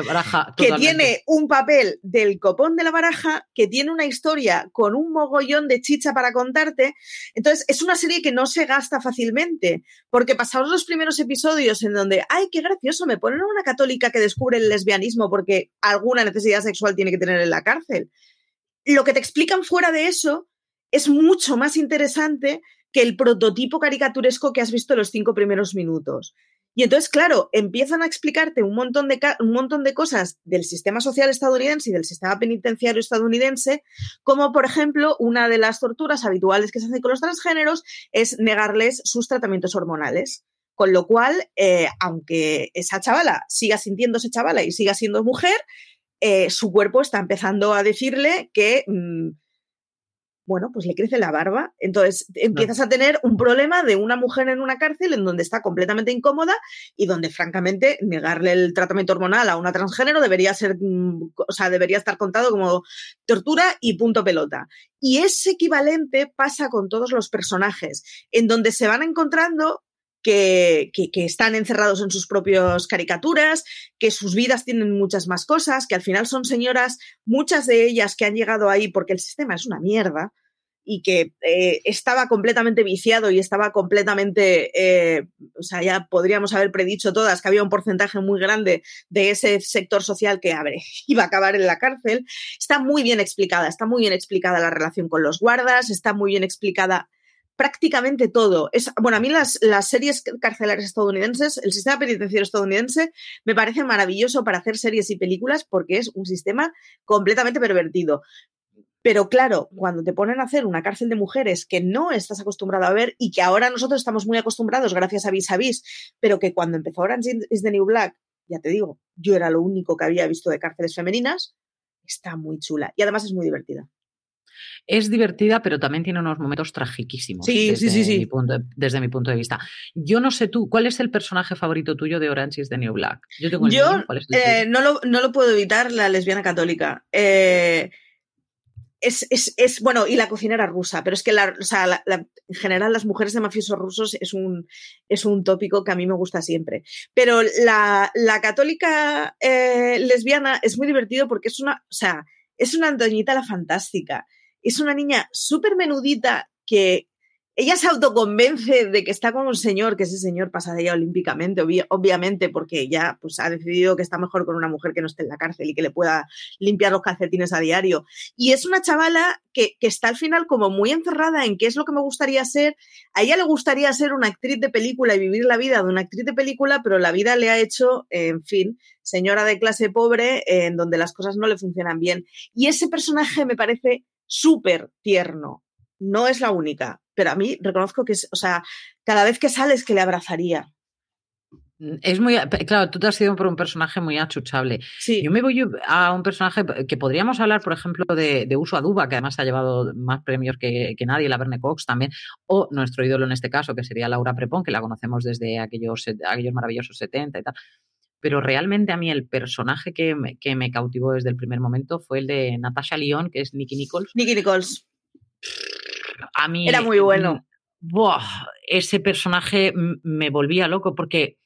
[SPEAKER 2] que tiene un papel del copón de la baraja, que tiene una historia con un mogollón de chicha para contarte. Entonces, es una serie que no se gasta fácilmente, porque pasados los primeros episodios en donde, ay, qué gracioso, me ponen a una católica que descubre el lesbianismo porque alguna necesidad sexual tiene que tener en la cárcel. Lo que te explican fuera de eso es mucho más interesante que el prototipo caricaturesco que has visto en los cinco primeros minutos. Y entonces, claro, empiezan a explicarte un montón, de, un montón de cosas del sistema social estadounidense y del sistema penitenciario estadounidense, como por ejemplo, una de las torturas habituales que se hace con los transgéneros es negarles sus tratamientos hormonales. Con lo cual, eh, aunque esa chavala siga sintiéndose chavala y siga siendo mujer, eh, su cuerpo está empezando a decirle que mm, bueno, pues le crece la barba. Entonces empiezas a tener un problema de una mujer en una cárcel en donde está completamente incómoda y donde, francamente, negarle el tratamiento hormonal a una transgénero debería ser, mm, o sea, debería estar contado como tortura y punto pelota. Y ese equivalente pasa con todos los personajes, en donde se van encontrando que, están encerrados en sus propias caricaturas, que sus vidas tienen muchas más cosas, que al final son señoras, muchas de ellas que han llegado ahí porque el sistema es una mierda y que eh, estaba completamente viciado y estaba completamente, eh, o sea, ya podríamos haber predicho todas que había un porcentaje muy grande de ese sector social que abre, iba a acabar en la cárcel. Está muy bien explicada, está muy bien explicada la relación con los guardas, está muy bien explicada prácticamente todo. Es, bueno, a mí las, las series carcelarias estadounidenses, el sistema penitenciario estadounidense, me parece maravilloso para hacer series y películas porque es un sistema completamente pervertido. Pero claro, cuando te ponen a hacer una cárcel de mujeres que no estás acostumbrado a ver y que ahora nosotros estamos muy acostumbrados gracias a Vis a Vis, pero que cuando empezó Orange is the New Black, ya te digo, yo era lo único que había visto de cárceles femeninas, está muy chula y además es muy divertida.
[SPEAKER 1] Es divertida, pero también tiene unos momentos tragiquísimos.
[SPEAKER 2] Sí,
[SPEAKER 1] desde
[SPEAKER 2] sí, sí,
[SPEAKER 1] Mi punto, desde mi punto de vista. Yo no sé tú, ¿cuál es el personaje favorito tuyo de Orange is the New Black?
[SPEAKER 2] Yo, tengo eh, no, lo, no, lo, puedo evitar, la lesbiana católica. Eh, es, es, es, bueno, y la cocinera rusa, pero es que la, o sea, la, en general las mujeres de mafiosos rusos es un, es un tópico que a mí me gusta siempre. Pero la, la católica eh, lesbiana es muy divertido porque es una, o sea, es una Antoñita la fantástica. Es una niña súper menudita que ella se autoconvence de que está con un señor, que ese señor pasa de ella olímpicamente, obviamente, porque ya pues, ha decidido que está mejor con una mujer que no esté en la cárcel y que le pueda limpiar los calcetines a diario. Y es una chavala que, que está al final como muy encerrada en qué es lo que me gustaría ser. A ella le gustaría ser una actriz de película y vivir la vida de una actriz de película, pero la vida le ha hecho, en fin, señora de clase pobre, en donde las cosas no le funcionan bien. Y ese personaje me parece súper tierno. No es la única, pero a mí reconozco que es, o sea, cada vez que sales que le abrazaría.
[SPEAKER 1] Mm, es muy, claro, tú te has ido por un personaje muy achuchable.
[SPEAKER 2] Sí.
[SPEAKER 1] Yo me voy a un personaje que podríamos hablar, por ejemplo, de, Uso Aduba, que además ha llevado más premios que, nadie, la Verne Cox también, o nuestro ídolo en este caso, que sería Laura Prepón, que la conocemos desde aquellos, aquellos maravillosos 70 y tal. Pero realmente a mí el personaje que me, que me cautivó desde el primer momento fue el de Natasha Lyon, que es Nicky Nichols.
[SPEAKER 2] Nicky Nichols
[SPEAKER 1] a mí...
[SPEAKER 2] Era muy bueno.
[SPEAKER 1] ese personaje me volvía loco porque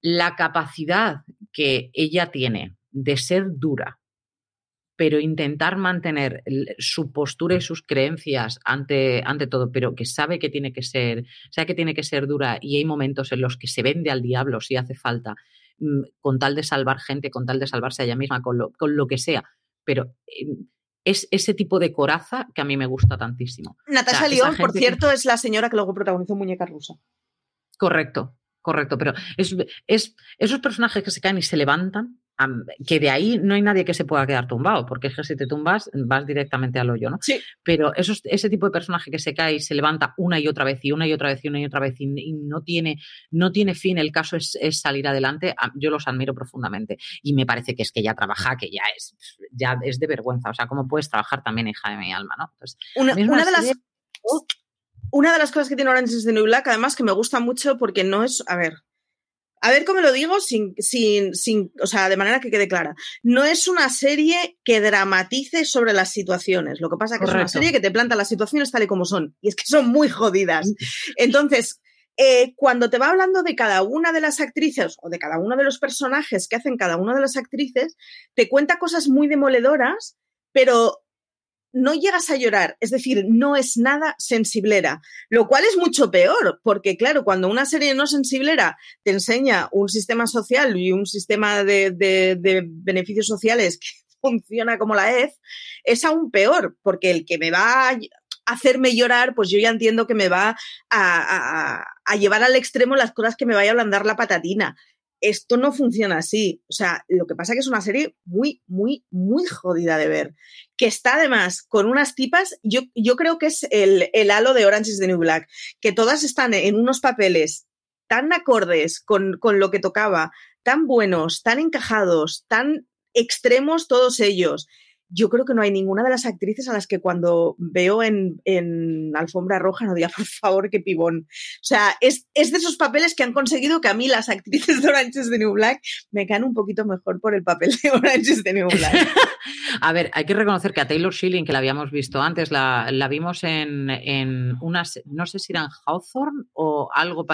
[SPEAKER 1] la capacidad que ella tiene de ser dura, pero intentar mantener su postura y sus creencias ante, ante todo, pero que sabe que tiene que ser, sabe que tiene que ser dura y hay momentos en los que se vende al diablo si hace falta, mm, con tal de salvar gente, con tal de salvarse a ella misma, con lo, con lo que sea. Pero em, es ese tipo de coraza que a mí me gusta tantísimo.
[SPEAKER 2] Natasha León, por cierto, es la señora que luego protagonizó Muñeca Rusa.
[SPEAKER 1] Correcto, correcto, pero es, es, esos personajes que se caen y se levantan, que de ahí no hay nadie que se pueda quedar tumbado, porque es que si te tumbas vas directamente al hoyo, ¿no?
[SPEAKER 2] Sí.
[SPEAKER 1] Pero esos, ese tipo de personaje que se cae y se levanta una y otra vez y una y otra vez y una y otra vez y, no, tiene, no tiene fin, el caso es, salir adelante, yo los admiro profundamente. Y me parece que es que ya trabaja, que ya es, ya es de vergüenza. O sea, ¿cómo puedes trabajar también, hija de mi alma, ¿no?
[SPEAKER 2] una, de las... Una de las cosas que tiene Orange is the New Black, además, que me gusta mucho porque no es, a ver, a ver cómo lo digo sin, sin, sin, o sea, de manera que quede clara. No es una serie que dramatice sobre las situaciones. Lo que pasa es que es una serie que te planta las situaciones tal y como son. Y es que son muy jodidas. Entonces, eh, cuando te va hablando de cada una de las actrices o de cada uno de los personajes que hacen cada una de las actrices, te cuenta cosas muy demoledoras, pero no llegas a llorar, es decir, no es nada sensiblera, lo cual es mucho peor, porque claro, cuando una serie no sensiblera te enseña un sistema social y un sistema de, beneficios sociales que funciona como la EF, es aún peor, porque el que me va a hacerme llorar, pues yo ya entiendo que me va a, a llevar al extremo las cosas que me vaya a ablandar la patatina esto no funciona así. O sea, lo que pasa es que es una serie muy, muy, muy jodida de ver. Que está además con unas tipas, yo, yo creo que es el, el halo de Orange is the New Black, que todas están en unos papeles tan acordes con, con lo que tocaba, tan buenos, tan encajados, tan extremos todos ellos yo creo que no hay ninguna de las actrices a las que cuando veo en, Alfombra Roja no diga, por favor, qué pibón. O sea, es, de esos papeles que han conseguido que a mí las actrices de Orange is the New Black me caen un poquito mejor por el papel de Orange is the New Black.
[SPEAKER 1] a ver, hay que reconocer que a Taylor Schilling, que la habíamos visto antes, la, vimos en, en unas, no sé si eran Hawthorne o algo.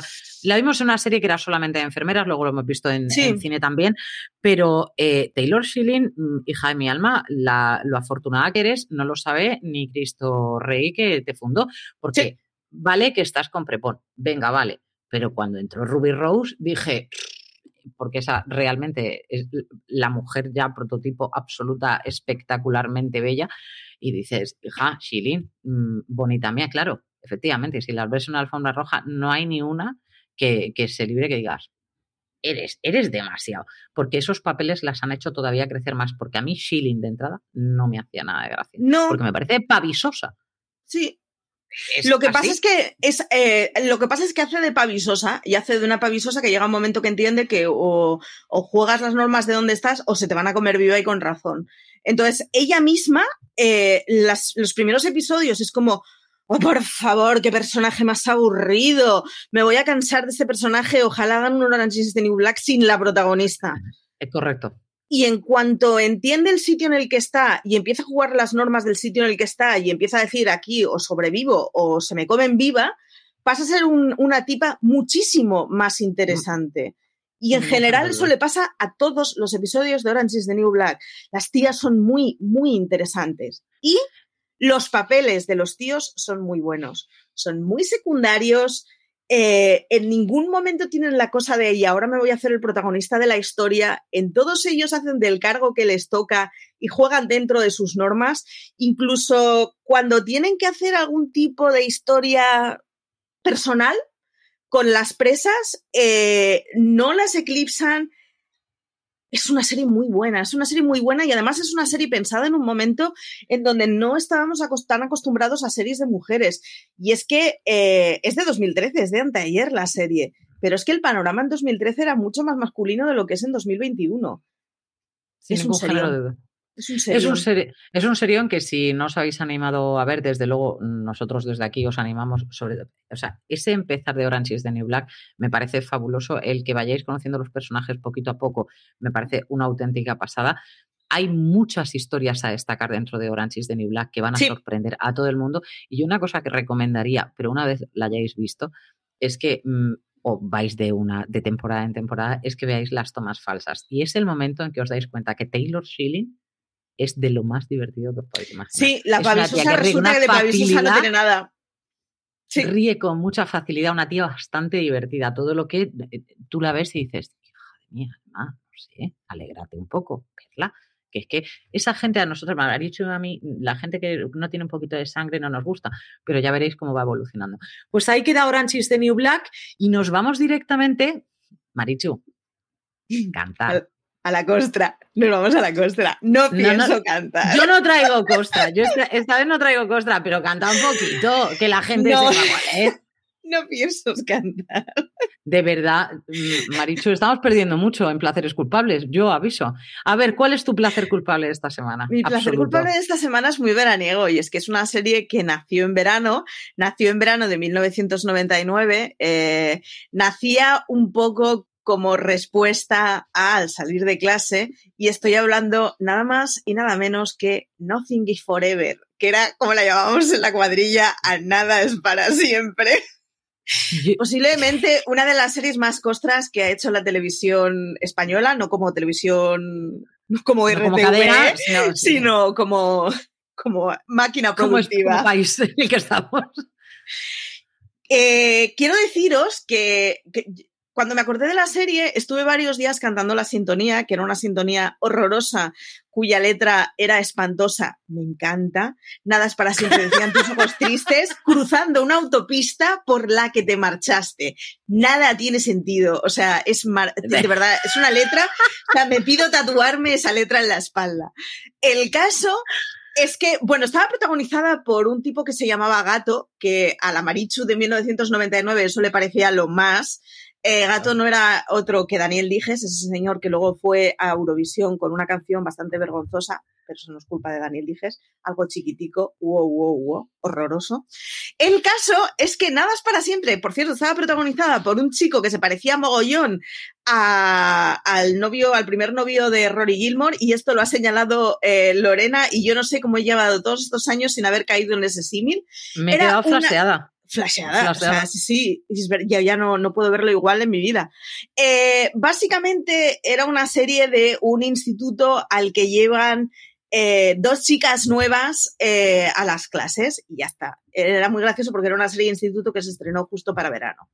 [SPEAKER 1] La vimos en una serie que era solamente de enfermeras, luego lo hemos visto en, cine también, pero eh, Taylor Schilling, mm, hija de mi alma, la lo afortunada que eres no lo sabe ni Cristo Rey que te fundó, porque vale que estás con Prepon, venga, vale, pero cuando entró Ruby Rose dije, porque esa realmente es la mujer ya prototipo absoluta, espectacularmente bella, y dices, hija, Shilin, mm, bonita mía, claro, efectivamente, si las ves en una alfombra roja, no hay ni una que, que se libre que digas, eres, eres demasiado. Porque esos papeles las han hecho todavía crecer más. Porque a mí Shilling de entrada no me hacía nada de gracia.
[SPEAKER 2] No.
[SPEAKER 1] Porque me parece pavisosa.
[SPEAKER 2] Sí. lo que pasa es que es eh, lo que pasa es que hace de pavisosa y hace de una pavisosa que llega un momento que entiende que o, juegas las normas de donde estás o se te van a comer viva y con razón. Entonces, ella misma, eh, los primeros episodios es como, Oh, por favor, qué personaje más aburrido. Me voy a cansar de este personaje. Ojalá hagan un Orange is the New Black sin la protagonista.
[SPEAKER 1] Es correcto.
[SPEAKER 2] Y en cuanto entiende el sitio en el que está y empieza a jugar las normas del sitio en el que está y empieza a decir aquí o sobrevivo o se me comen viva, pasa a ser una tipa muchísimo más interesante. Y en general eso le pasa a todos los episodios de Orange is the New Black. Las tías son muy, muy interesantes. Y los papeles de los tíos son muy buenos. Son muy secundarios, eh, en ningún momento tienen la cosa de, y ahora me voy a hacer el protagonista de la historia. En todos ellos hacen del cargo que les toca y juegan dentro de sus normas. Incluso cuando tienen que hacer algún tipo de historia personal con las presas, eh, no las eclipsan es una serie muy buena, es una serie muy buena y además es una serie pensada en un momento en donde no estábamos tan acostumbrados a series de mujeres. Y es que eh, es de 2013, es de anteayer la serie, pero es que el panorama en 2013 era mucho más masculino de lo que es en 2021.
[SPEAKER 1] es un. Es un, es, un es un serión que si no os habéis animado a ver, desde luego nosotros desde aquí os animamos sobre... O sea, ese empezar de Orange is the New Black me parece fabuloso. El que vayáis conociendo los personajes poquito a poco me parece una auténtica pasada. Hay muchas historias a destacar dentro de Orange is the New Black que van a sorprender a todo el mundo. Y una cosa que recomendaría, pero una vez la hayáis visto, es que mm, o vais de una de temporada en temporada, es que veáis las tomas falsas. Y es el momento en que os dais cuenta que Taylor Schilling es de lo más divertido que os podéis imaginar.
[SPEAKER 2] Sí, la pavisosa resulta que de pavisosa no tiene nada.
[SPEAKER 1] Ríe con mucha facilidad, una tía bastante divertida. Todo lo que eh, tú la ves y dices, hija de mía, no sé, alégrate un poco, verla. Que es que esa gente a nosotros, me ha dicho a mí, la gente que no tiene un poquito de sangre no nos gusta, pero ya veréis cómo va evolucionando. Pues ahí queda Orange is the New Black y nos vamos directamente, Marichu, cantar
[SPEAKER 2] a la costra. Nos vamos a la costra. No pienso cantar.
[SPEAKER 1] Yo no traigo costra. Yo esta, vez no traigo costra, pero canta un poquito, que la gente no. sepa cuál es.
[SPEAKER 2] No pienso cantar.
[SPEAKER 1] De verdad, mm, Marichu, estamos perdiendo mucho en placeres culpables. Yo aviso. A ver, ¿cuál es tu placer culpable de esta semana?
[SPEAKER 2] Mi placer culpable de esta semana es muy veraniego y es que es una serie que nació en verano, nació en verano de 1999, eh, nacía un poco como respuesta al salir de clase y estoy hablando nada más y nada menos que Nothing is Forever, que era como la llamábamos en la cuadrilla, a nada es para siempre. Posiblemente una de las series más costras que ha hecho la televisión española, no como televisión, no como RTV, sino, como, como máquina productiva.
[SPEAKER 1] Como, país en el que estamos.
[SPEAKER 2] Eh, quiero deciros que, cuando me acordé de la serie, estuve varios días cantando la sintonía, que era una sintonía horrorosa, cuya letra era espantosa. Me encanta. Nada es para siempre, decían tus ojos tristes, cruzando una autopista por la que te marchaste. Nada tiene sentido. O sea, es de verdad, es una letra. O sea, me pido tatuarme esa letra en la espalda. El caso es que, bueno, estaba protagonizada por un tipo que se llamaba Gato, que a la Marichu de 1999 eso le parecía lo más. Eh, Gato no era otro que Daniel Dijes, ese señor que luego fue a Eurovisión con una canción bastante vergonzosa, pero eso no es culpa de Daniel Dijes, algo chiquitico, wow, wow, wow, horroroso. El caso es que Nada es para siempre, por cierto, estaba protagonizada por un chico que se parecía mogollón al novio, al primer novio de Rory Gilmore, y esto lo ha señalado eh, Lorena, y yo no sé cómo he llevado todos estos años sin haber caído en ese símil.
[SPEAKER 1] Me he quedado flaseada.
[SPEAKER 2] Flasheada, o sea, sí, sí, ya, ya no, no puedo verlo igual en mi vida. Eh, básicamente era una serie de un instituto al que llevan eh, dos chicas nuevas eh, a las clases y ya está. Era muy gracioso porque era una serie de instituto que se estrenó justo para verano.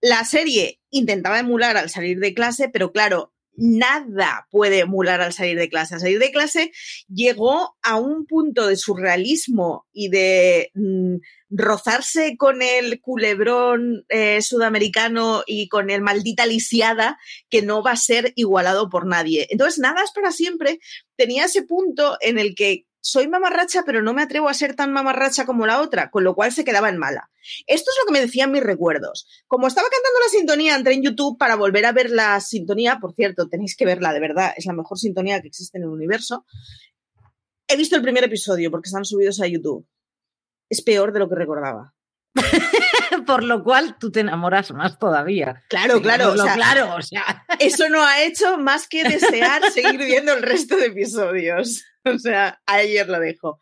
[SPEAKER 2] La serie intentaba emular al salir de clase, pero claro, nada puede emular al salir de clase. Al salir de clase llegó a un punto de surrealismo y de mm, rozarse con el culebrón eh, sudamericano y con el maldita lisiada que no va a ser igualado por nadie. Entonces, nada es para siempre. Tenía ese punto en el que soy mamarracha, pero no me atrevo a ser tan mamarracha como la otra, con lo cual se quedaba en mala. Esto es lo que me decían mis recuerdos. Como estaba cantando la sintonía, entré en YouTube para volver a ver la sintonía. Por cierto, tenéis que verla, de verdad, es la mejor sintonía que existe en el universo. He visto el primer episodio porque están subidos a YouTube. Es peor de lo que recordaba.
[SPEAKER 1] Por lo cual tú te enamoras más todavía.
[SPEAKER 2] Claro, claro.
[SPEAKER 1] claro, o sea.
[SPEAKER 2] Eso no ha hecho más que desear seguir viendo el resto de episodios. O sea, ayer lo dejo.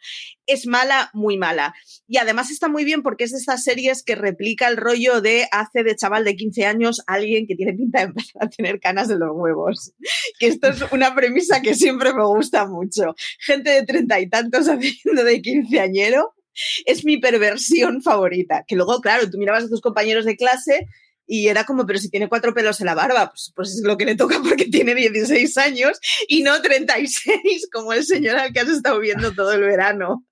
[SPEAKER 2] Es mala, muy mala. Y además está muy bien porque es de estas series que replica el rollo de hace de chaval de 15 años alguien que tiene pinta de empezar a tener canas de los huevos. Que esto es una premisa que siempre me gusta mucho. Gente de treinta y tantos haciendo de quinceañero es mi perversión favorita. Que luego, claro, tú mirabas a tus compañeros de clase y era como, pero si tiene cuatro pelos en la barba, pues, pues es lo que le toca porque tiene 16 años y no 36 como el señor al que has estado viendo todo el verano.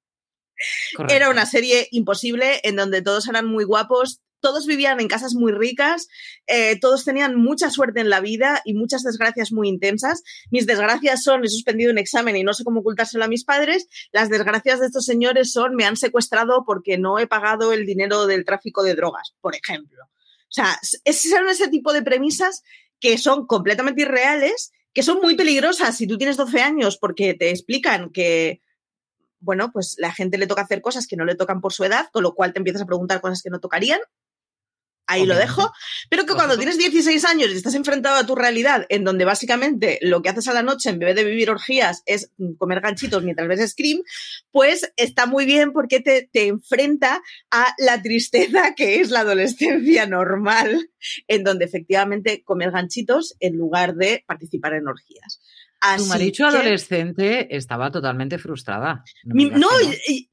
[SPEAKER 2] Era una serie imposible en donde todos eran muy guapos, todos vivían en casas muy ricas, eh, todos tenían mucha suerte en la vida y muchas desgracias muy intensas. Mis desgracias son, he suspendido un examen y no sé cómo ocultárselo a mis padres. Las desgracias de estos señores son, me han secuestrado porque no he pagado el dinero del tráfico de drogas, por ejemplo. O sea, son ese tipo de premisas que son completamente irreales, que son muy peligrosas si tú tienes 12 años porque te explican que bueno, pues la gente le toca hacer cosas que no le tocan por su edad, con lo cual te empiezas a preguntar cosas que no tocarían ahí lo dejo, pero que cuando tienes 16 años y estás enfrentado a tu realidad, en donde básicamente lo que haces a la noche en vez de vivir orgías es comer ganchitos mientras ves Scream, pues está muy bien porque te, te enfrenta a la tristeza que es la adolescencia normal, en donde efectivamente comer ganchitos en lugar de participar en orgías.
[SPEAKER 1] Tu marido adolescente estaba totalmente frustrada.
[SPEAKER 2] No, mi, no,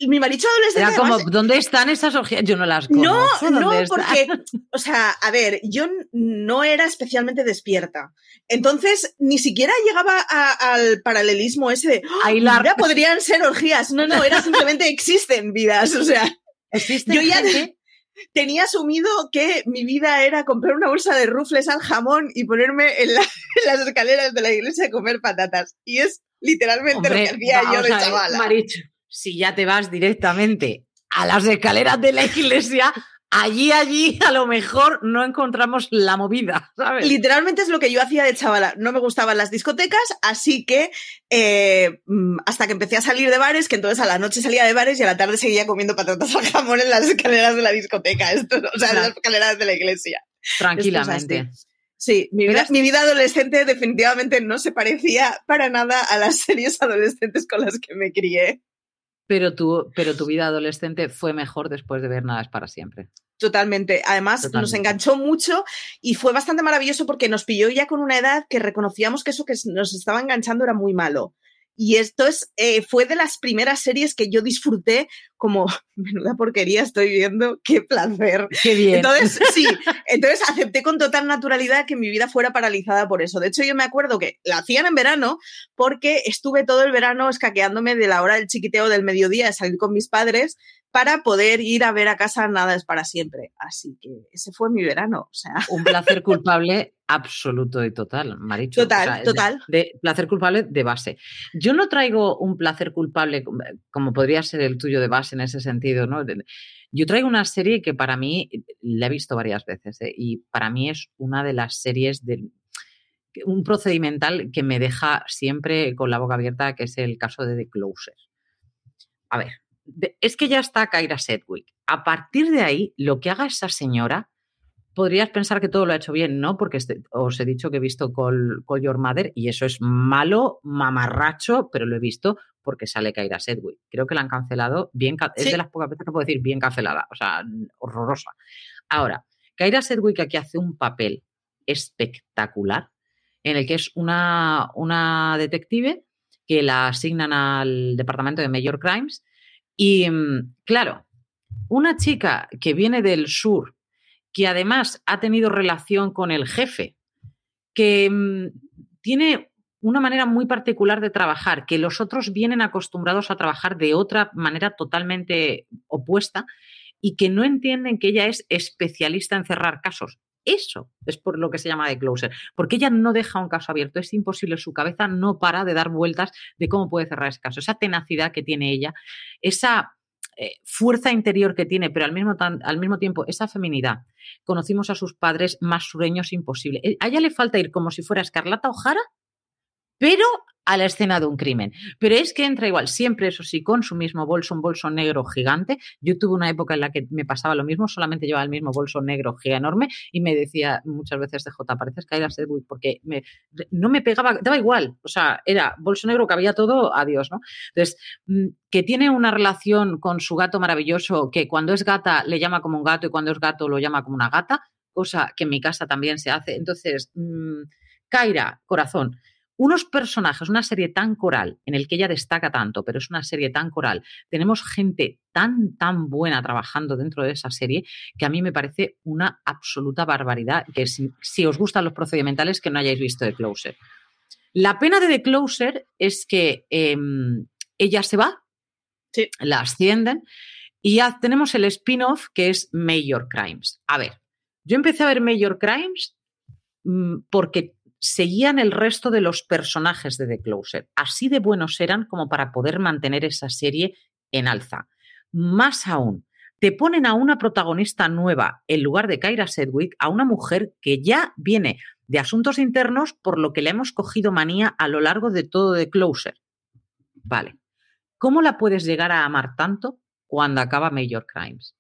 [SPEAKER 2] mi marido adolescente.
[SPEAKER 1] Era como, ¿dónde están esas orgías? Yo no las conozco.
[SPEAKER 2] No, no, porque, o sea, a ver, yo no era especialmente despierta. Entonces, ni siquiera llegaba al paralelismo ese de, ¡Oh, podrían ser orgías. No, no, era simplemente existen vidas, o sea.
[SPEAKER 1] ¿Existen yo ya,
[SPEAKER 2] tenía asumido que mi vida era comprar una bolsa de rufles al jamón y ponerme en, las escaleras de la iglesia a comer patatas. Y es literalmente lo que hacía yo de chavala.
[SPEAKER 1] Maricho, si ya te vas directamente a las escaleras de la iglesia, allí, allí, a lo mejor no encontramos la movida, ¿sabes?
[SPEAKER 2] Literalmente es lo que yo hacía de chavala. No me gustaban las discotecas, así que eh, mm, hasta que empecé a salir de bares, que entonces a la noche salía de bares y a la tarde seguía comiendo patatas al jamón en las escaleras de la discoteca, esto, o sea, en las escaleras de la iglesia.
[SPEAKER 1] Tranquilamente.
[SPEAKER 2] Sí, mi vida, mi vida, adolescente definitivamente no se parecía para nada a las series adolescentes con las que me crié.
[SPEAKER 1] Pero tu, pero tu vida adolescente fue mejor después de ver Nada es para siempre.
[SPEAKER 2] Totalmente. Además, nos enganchó mucho y fue bastante maravilloso porque nos pilló ya con una edad que reconocíamos que eso que nos estaba enganchando era muy malo. Y esto es, eh, fue de las primeras series que yo disfruté como, menuda porquería estoy viendo, qué placer.
[SPEAKER 1] Qué bien.
[SPEAKER 2] Entonces, sí, entonces acepté con total naturalidad que mi vida fuera paralizada por eso. De hecho, yo me acuerdo que la hacían en verano porque estuve todo el verano escaqueándome de la hora del chiquiteo del mediodía de salir con mis padres para poder ir a ver a casa Nada es para siempre. Así que ese fue mi verano. O sea.
[SPEAKER 1] Un placer culpable absoluto y total, Marichu.
[SPEAKER 2] Total, total.
[SPEAKER 1] De, placer culpable de base. Yo no traigo un placer culpable como podría ser el tuyo de base en ese sentido, ¿no? Yo traigo una serie que para mí la he visto varias veces ¿eh? y para mí es una de las series de un procedimental que me deja siempre con la boca abierta, que es el caso de The Closer. A ver, es que ya está Kyra Sedgwick. A partir de ahí, lo que haga esa señora, podrías pensar que todo lo ha hecho bien, ¿no? Porque este, os he dicho que he visto Call, Your Mother y eso es malo, mamarracho, pero lo he visto porque sale Kyra Sedgwick. Creo que la han cancelado bien, es de las pocas veces que puedo decir bien cancelada, o sea, horrorosa. Ahora, Kyra Sedgwick aquí hace un papel espectacular en el que es una, una detective que la asignan al departamento de Major Crimes y mm, claro, una chica que viene del sur, que además ha tenido relación con el jefe, que mm, tiene una manera muy particular de trabajar, que los otros vienen acostumbrados a trabajar de otra manera totalmente opuesta y que no entienden que ella es especialista en cerrar casos. Eso es por lo que se llama de closer, porque ella no deja un caso abierto, es imposible, su cabeza no para de dar vueltas de cómo puede cerrar ese caso, esa tenacidad que tiene ella, esa eh, fuerza interior que tiene, pero al mismo, al mismo tiempo esa feminidad. Conocimos a sus padres más sureños imposible. Eh, a ella le falta ir como si fuera Escarlata O'Hara, pero a la escena de un crimen. Pero es que entra igual, siempre eso sí, con su mismo bolso, un bolso negro gigante. Yo tuve una época en la que me pasaba lo mismo, solamente llevaba el mismo bolso negro giga enorme y me decía muchas veces de J, pareces Kyra Sedgwick, porque no me pegaba, daba igual, o sea, era bolso negro que había todo, adiós, ¿no? Entonces, mm, que tiene una relación con su gato maravilloso, que cuando es gata le llama como un gato y cuando es gato lo llama como una gata, cosa que en mi casa también se hace. Entonces, mmm, Kaira, corazón, unos personajes, una serie tan coral, en el que ella destaca tanto, pero es una serie tan coral, tenemos gente tan, tan buena trabajando dentro de esa serie, que a mí me parece una absoluta barbaridad, que si, os gustan los procedimentales, que no hayáis visto The Closer. La pena de The Closer es que em, ella se va, la ascienden, y ya tenemos el spin-off que es Major Crimes. A ver, yo empecé a ver Major Crimes mm, porque seguían el resto de los personajes de The Closer. Así de buenos eran como para poder mantener esa serie en alza. Más aún, te ponen a una protagonista nueva en lugar de Kyra Sedgwick, a una mujer que ya viene de asuntos internos por lo que le hemos cogido manía a lo largo de todo The Closer. Vale. ¿Cómo la puedes llegar a amar tanto cuando acaba Major Crimes?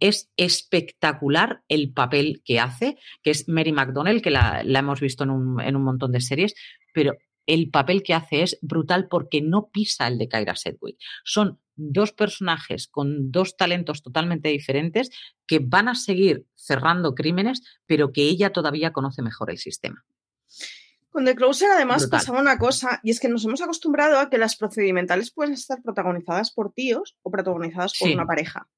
[SPEAKER 1] Es espectacular el papel que hace, que es Mary McDonnell, que la, hemos visto en un, en un, montón de series, pero el papel que hace es brutal porque no pisa el de Kyra Sedgwick. Son dos personajes con dos talentos totalmente diferentes que van a seguir cerrando crímenes, pero que ella todavía conoce mejor el sistema.
[SPEAKER 2] Con The Closer además pasaba una cosa, y es que nos hemos acostumbrado a que las procedimentales pueden estar protagonizadas por tíos o protagonizadas por una pareja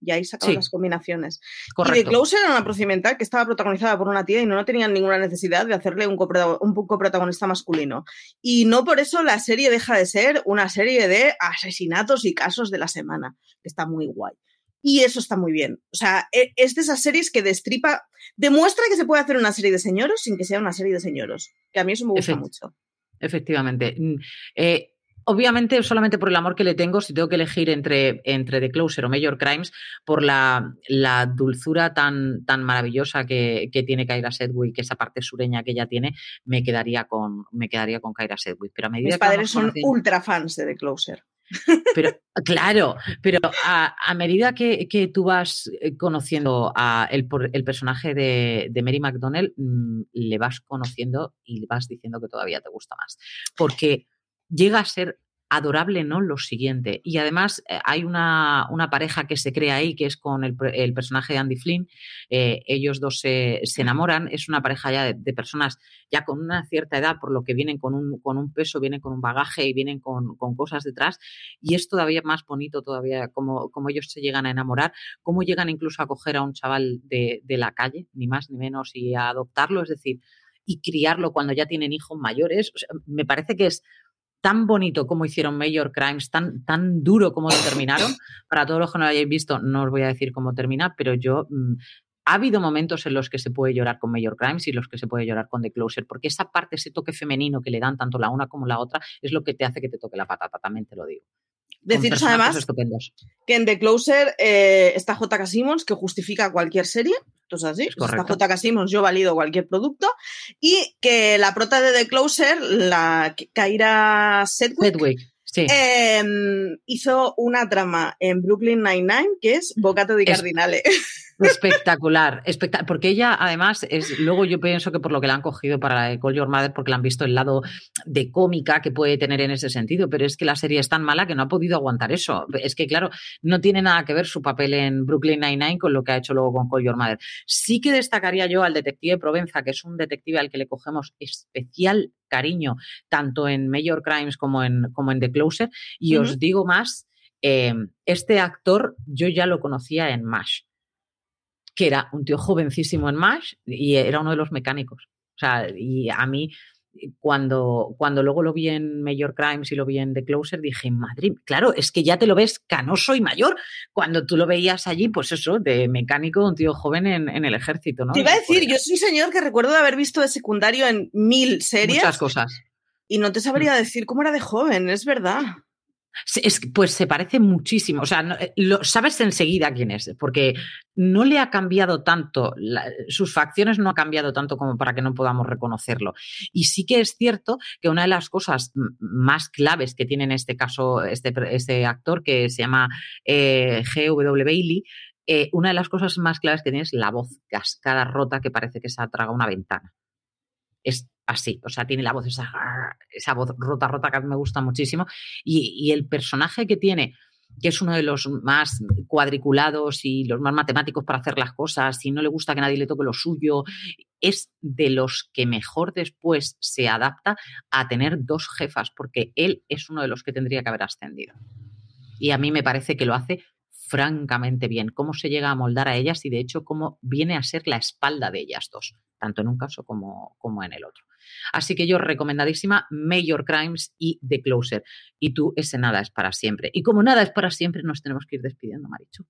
[SPEAKER 2] y ahí sacaban las combinaciones. Y The Closer era una procedimental que estaba protagonizada por una tía y no, tenían ninguna necesidad de hacerle un, un coprotagonista masculino. Y no por eso la serie deja de ser una serie de asesinatos y casos de la semana, que está muy guay. Y eso está muy bien. O sea, e, es de esas series que destripa, demuestra que se puede hacer una serie de señoros sin que sea una serie de señoros. Que a mí eso me gusta mucho.
[SPEAKER 1] Efectivamente. Mm, eh, obviamente, solamente por el amor que le tengo, si tengo que elegir entre, entre The Closer o Major Crimes, por la, dulzura tan, tan maravillosa que, tiene Kyra Sedgwick, esa parte sureña que ella tiene, me quedaría con, me quedaría con Kyra Sedgwick. Pero a medida
[SPEAKER 2] Mis padres son ultra fans de The Closer.
[SPEAKER 1] Pero, claro, pero a, medida que, tú vas eh, conociendo a el, el personaje de, de, Mary McDonnell, mm, le vas conociendo y vas diciendo que todavía te gusta más. Porque llega a ser adorable, ¿no? Lo siguiente. Y además eh, hay una, pareja que se crea ahí, que es con el, personaje de Andy Flynn. Eh, ellos dos se, enamoran. Es una pareja ya de, personas ya con una cierta edad, por lo que vienen con un, con un peso, vienen con un bagaje y vienen con, cosas detrás. Y es todavía más bonito todavía como, como ellos se llegan a enamorar, cómo llegan incluso a coger a un chaval de, de la calle, ni más ni menos, y a adoptarlo, es decir, y criarlo cuando ya tienen hijos mayores. me parece que es tan bonito como hicieron Major Crimes, tan, tan duro como lo terminaron. Para todos los que no lo hayáis visto, no os voy a decir cómo termina, pero yo mm, ha habido momentos en los que se puede llorar con Major Crimes y los que se puede llorar con The Closer, porque esa parte, ese toque femenino que le dan tanto la una como la otra, es lo que te hace que te toque la patata, también te lo digo.
[SPEAKER 2] Deciros además que en The Closer eh, está J.K. Simmons, que justifica cualquier serie. Entonces, así, pues está J.K. Simmons, yo valido cualquier producto. Y que la prota de The Closer, la Kaira Sedgwick, em, hizo una trama en Brooklyn Nine-Nine que es Bocato di Cardinale.
[SPEAKER 1] Espectacular, espectacular, porque ella además es, luego yo pienso que por lo que la han cogido para la de Call Your Mother, porque la han visto el lado de cómica que puede tener en ese sentido, pero es que la serie es tan mala que no ha podido aguantar eso. Es que claro, no tiene nada que ver su papel en Brooklyn Nine-Nine con lo que ha hecho luego con Call Your Mother. Sí que destacaría yo al detective Provenza, que es un detective al que le cogemos especial cariño, tanto en Major Crimes como en, como en The Closer, y os digo más, eh, este actor yo ya lo conocía en MASH que era un tío jovencísimo en MASH y era uno de los mecánicos. O sea, y a mí, cuando, cuando luego lo vi en Major Crimes y lo vi en The Closer, dije, Madrid, claro, es que ya te lo ves canoso y mayor. Cuando tú lo veías allí, pues eso, de mecánico, un tío joven en, el ejército, ¿no?
[SPEAKER 2] Te iba a decir, yo soy un señor que recuerdo de haber visto de secundario en mil series.
[SPEAKER 1] Muchas cosas.
[SPEAKER 2] Y no te sabría mm. decir cómo era de joven, es verdad.
[SPEAKER 1] Es, pues se parece muchísimo. O sea, eh, lo, sabes enseguida quién es, porque no le ha cambiado tanto, sus facciones no ha cambiado tanto como para que no podamos reconocerlo. Y sí que es cierto que una de las cosas más claves que tiene en este caso este, este actor, que se llama eh, G.W. Bailey, eh, una de las cosas más claves que tiene es la voz cascada rota que parece que se ha tragado una ventana. Así, o sea, tiene la voz, esa, esa voz rota, rota que a mí me gusta muchísimo. Y, el personaje que tiene que es uno de los más cuadriculados y los más matemáticos para hacer las cosas, y no le gusta que nadie le toque lo suyo, es de los que mejor después se adapta a tener dos jefas, porque él es uno de los que tendría que haber ascendido. Y a mí me parece que lo hace francamente bien, cómo se llega a moldar a ellas y de hecho cómo viene a ser la espalda de ellas dos, tanto en un caso como, como en el otro. Así que yo recomendadísima Major Crimes y The Closer. Y tú, ese nada es para siempre. Y como nada es para siempre, nos tenemos que ir despidiendo, Marichu.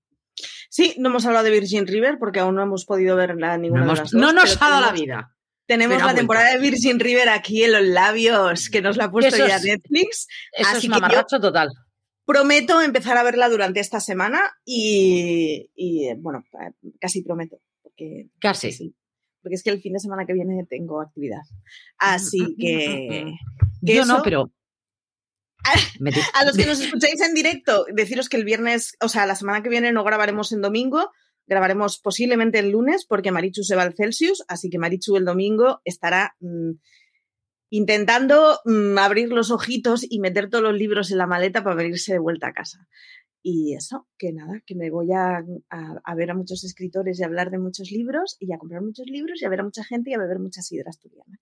[SPEAKER 2] Sí, no hemos hablado de Virgin River porque aún no hemos podido verla ninguna
[SPEAKER 1] no
[SPEAKER 2] de las dos,
[SPEAKER 1] No nos ha dado la vida.
[SPEAKER 2] Tenemos la temporada de Virgin River aquí en los labios, que nos la ha puesto ya Netflix.
[SPEAKER 1] Eso así es mamarracho total.
[SPEAKER 2] Prometo empezar a verla durante esta semana y, bueno, casi prometo. Porque,
[SPEAKER 1] casi.
[SPEAKER 2] Sí, porque es que el fin de semana que viene tengo actividad. Así
[SPEAKER 1] Mm,
[SPEAKER 2] que...
[SPEAKER 1] Yo no, pero...
[SPEAKER 2] A los que nos escucháis en directo, deciros que el viernes, o sea, la semana que viene no grabaremos en domingo, grabaremos posiblemente el lunes porque Marichu se va al Celsius, así que Marichu el domingo estará mmm, intentando mmm, abrir los ojitos y meter todos los libros en la maleta para venirse de vuelta a casa. Y eso, que nada, que me voy a, a, a, ver a muchos escritores y a hablar de muchos libros y a comprar muchos libros y a ver a mucha gente y a beber mucha sidra asturiana.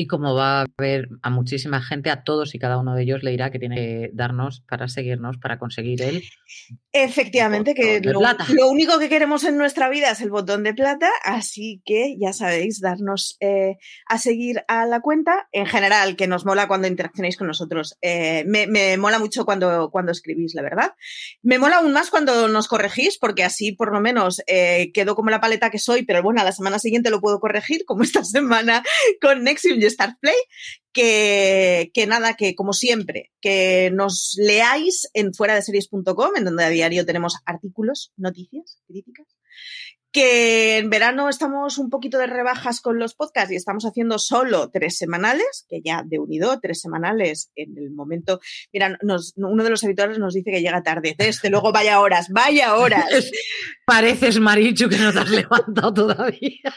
[SPEAKER 1] Y como va a haber a muchísima gente, a todos y cada uno de ellos le dirá que tiene que darnos para seguirnos, para conseguir él.
[SPEAKER 2] Efectivamente, que lo, lo, único que queremos en nuestra vida es el botón de plata, así que ya sabéis, darnos eh, a seguir a la cuenta. En general, que nos mola cuando interaccionáis con nosotros. Eh, me, me, mola mucho cuando, cuando escribís, la verdad. Me mola aún más cuando nos corregís, porque así por lo menos eh, quedo como la paleta que soy, pero bueno, a la semana siguiente lo puedo corregir, como esta semana con Nexium Start Play, que, que, nada, que como siempre, que nos leáis en fuera de series.com, en donde a diario tenemos artículos, noticias, críticas. Que en verano estamos un poquito de rebajas con los podcasts y estamos haciendo solo tres semanales, que ya de unido, tres semanales en el momento. Mira, nos, uno de los habituales nos dice que llega tarde. Desde luego, vaya horas, vaya horas.
[SPEAKER 1] Pareces, Marichu, que no te has levantado todavía.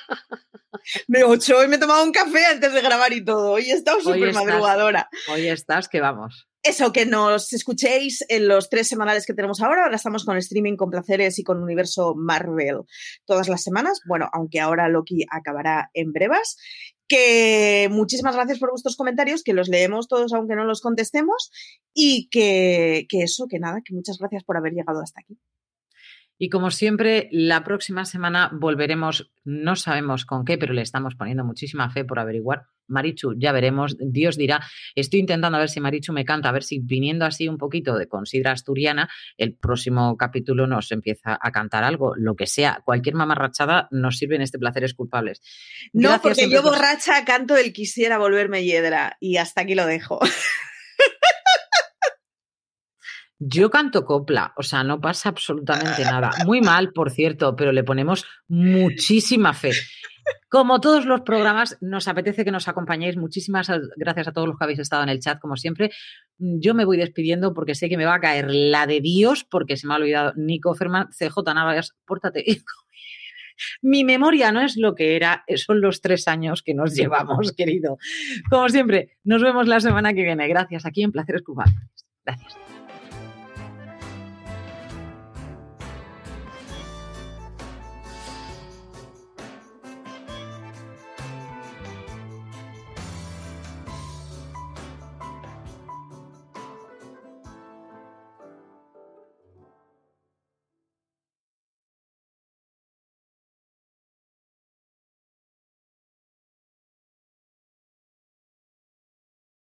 [SPEAKER 2] Me ocho y me he tomado un café antes de grabar y todo. Hoy he estado súper madrugadora.
[SPEAKER 1] Hoy estás que vamos.
[SPEAKER 2] Eso, que nos escuchéis en los tres semanales que tenemos ahora. Ahora estamos con streaming, con placeres y con universo Marvel todas las semanas. Bueno, aunque ahora Loki acabará en brevas. Que muchísimas gracias por vuestros comentarios, que los leemos todos aunque no los contestemos. Y que, que eso, que nada, que muchas gracias por haber llegado hasta aquí.
[SPEAKER 1] Y como siempre, la próxima semana volveremos, no sabemos con qué, pero le estamos poniendo muchísima fe por averiguar. Marichu, ya veremos, Dios dirá. Estoy intentando a ver si Marichu me canta, a ver si viniendo así un poquito de considera asturiana, el próximo capítulo nos empieza a cantar algo, lo que sea. Cualquier mamarrachada nos sirve en este Placeres Culpables.
[SPEAKER 2] No, Gracias porque yo borracha canto el quisiera volverme hiedra y hasta aquí lo dejo.
[SPEAKER 1] Yo canto copla, o sea, no pasa absolutamente nada. Muy mal, por cierto, pero le ponemos muchísima fe. Como todos los programas, nos apetece que nos acompañéis. Muchísimas gracias a todos los que habéis estado en el chat, como siempre. Yo me voy despidiendo porque sé que me va a caer la de Dios, porque se me ha olvidado Nico Ferman, CJ Navas, pórtate. Mi memoria no es lo que era, son los tres años que nos llevamos, querido. Como siempre, nos vemos la semana que viene. Gracias aquí en Placeres Cubanos. Gracias.